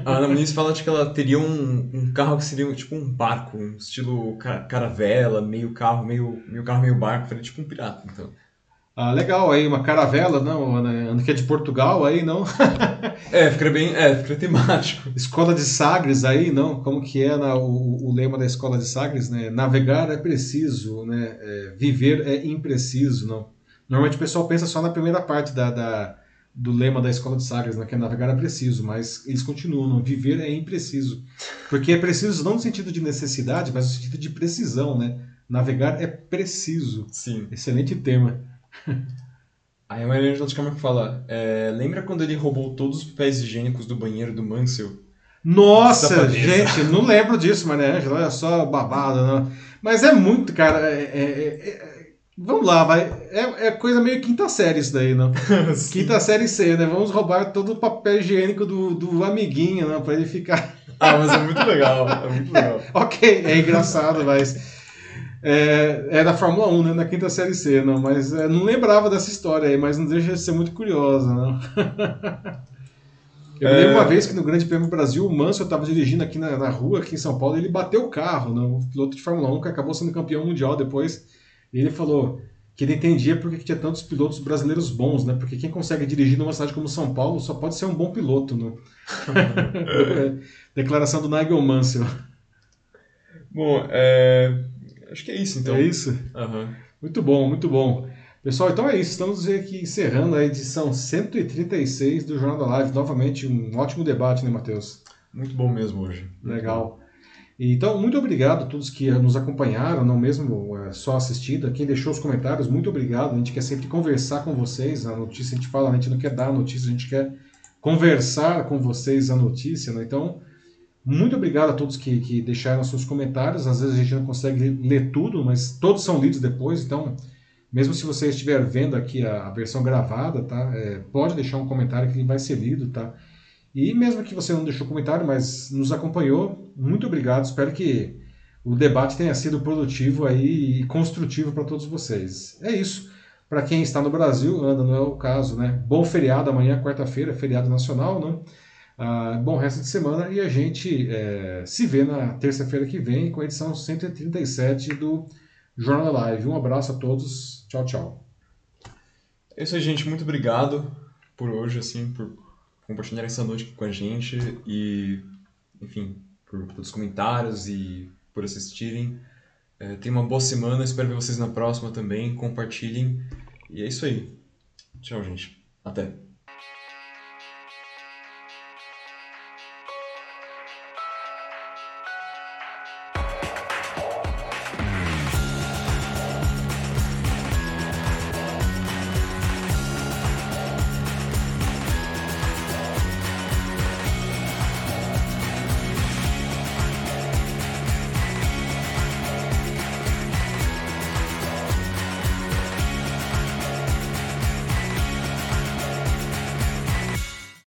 A Ana Muniz fala de que ela teria um, um carro que seria tipo um barco, um estilo caravela, meio carro, meio, meio carro, meio barco, seria tipo um pirata, então. Ah, legal, aí uma caravela, não, né? que é de Portugal aí, não? é, fica bem, é, fica temático. Escola de Sagres aí, não? Como que é na, o, o, lema da Escola de Sagres, né? Navegar é preciso, né? É, viver é impreciso, não? Normalmente o pessoal pensa só na primeira parte da, da, do lema da Escola de Sagres, né? Que é navegar é preciso, mas eles continuam, não? Viver é impreciso. Porque é preciso não no sentido de necessidade, mas no sentido de precisão, né? Navegar é preciso. Sim. Excelente tema. Aí a Maria Angela de Camargo fala: é, Lembra quando ele roubou todos os papéis higiênicos do banheiro do Mansell? Nossa, gente, não lembro disso, Maria Angela, olha só, babado, não. Mas é muito, cara. É, é, é, é vamos lá, vai. É, é, coisa meio quinta série isso daí, não? quinta série C, né? Vamos roubar todo o papel higiênico do, do amiguinho, não? Pra ele ficar. ah, mas é muito legal, é muito legal. ok, é engraçado, mas é, é da Fórmula 1, né? Na quinta série C, não, mas é, não lembrava dessa história aí, mas não deixa de ser muito curiosa, não. Eu é... lembro uma vez que no Grande Prêmio Brasil, o Mansell estava dirigindo aqui na, na, rua, aqui em São Paulo, e ele bateu o carro, né? o piloto de Fórmula 1, que acabou sendo campeão mundial depois. E ele falou que ele entendia porque tinha tantos pilotos brasileiros bons, né? Porque quem consegue dirigir numa cidade como São Paulo só pode ser um bom piloto, né? Declaração do Nigel Mansell. Bom, é... Acho que é isso, então. É isso? Uhum. Muito bom, muito bom. Pessoal, então é isso. Estamos aqui encerrando a edição 136 do Jornal da Live. Novamente, um ótimo debate, né, Matheus? Muito bom mesmo hoje. Legal. Então, muito obrigado a todos que nos acompanharam, não mesmo é, só assistindo, quem deixou os comentários, muito obrigado. A gente quer sempre conversar com vocês. A notícia a gente fala, a gente não quer dar a notícia, a gente quer conversar com vocês a notícia. Né? Então, muito obrigado a todos que, que deixaram seus comentários. Às vezes a gente não consegue ler tudo, mas todos são lidos depois. Então, mesmo se você estiver vendo aqui a, versão gravada, tá? É, pode deixar um comentário que vai ser lido, tá? E mesmo que você não deixou comentário, mas nos acompanhou, muito obrigado. Espero que o debate tenha sido produtivo aí e construtivo para todos vocês. É isso. Para quem está no Brasil, anda, não é o caso, né? Bom feriado amanhã, quarta-feira, feriado nacional, né? Ah, bom resto de semana e a gente é, se vê na terça-feira que vem com a edição 137 do Jornal Live. Um abraço a todos. Tchau, tchau. É isso aí, gente. Muito obrigado por hoje, assim, por compartilhar essa noite com a gente e, enfim, por, pelos comentários e por assistirem. É, uma boa semana, espero ver vocês na próxima também. Compartilhem. E é isso aí. Tchau, gente. Até.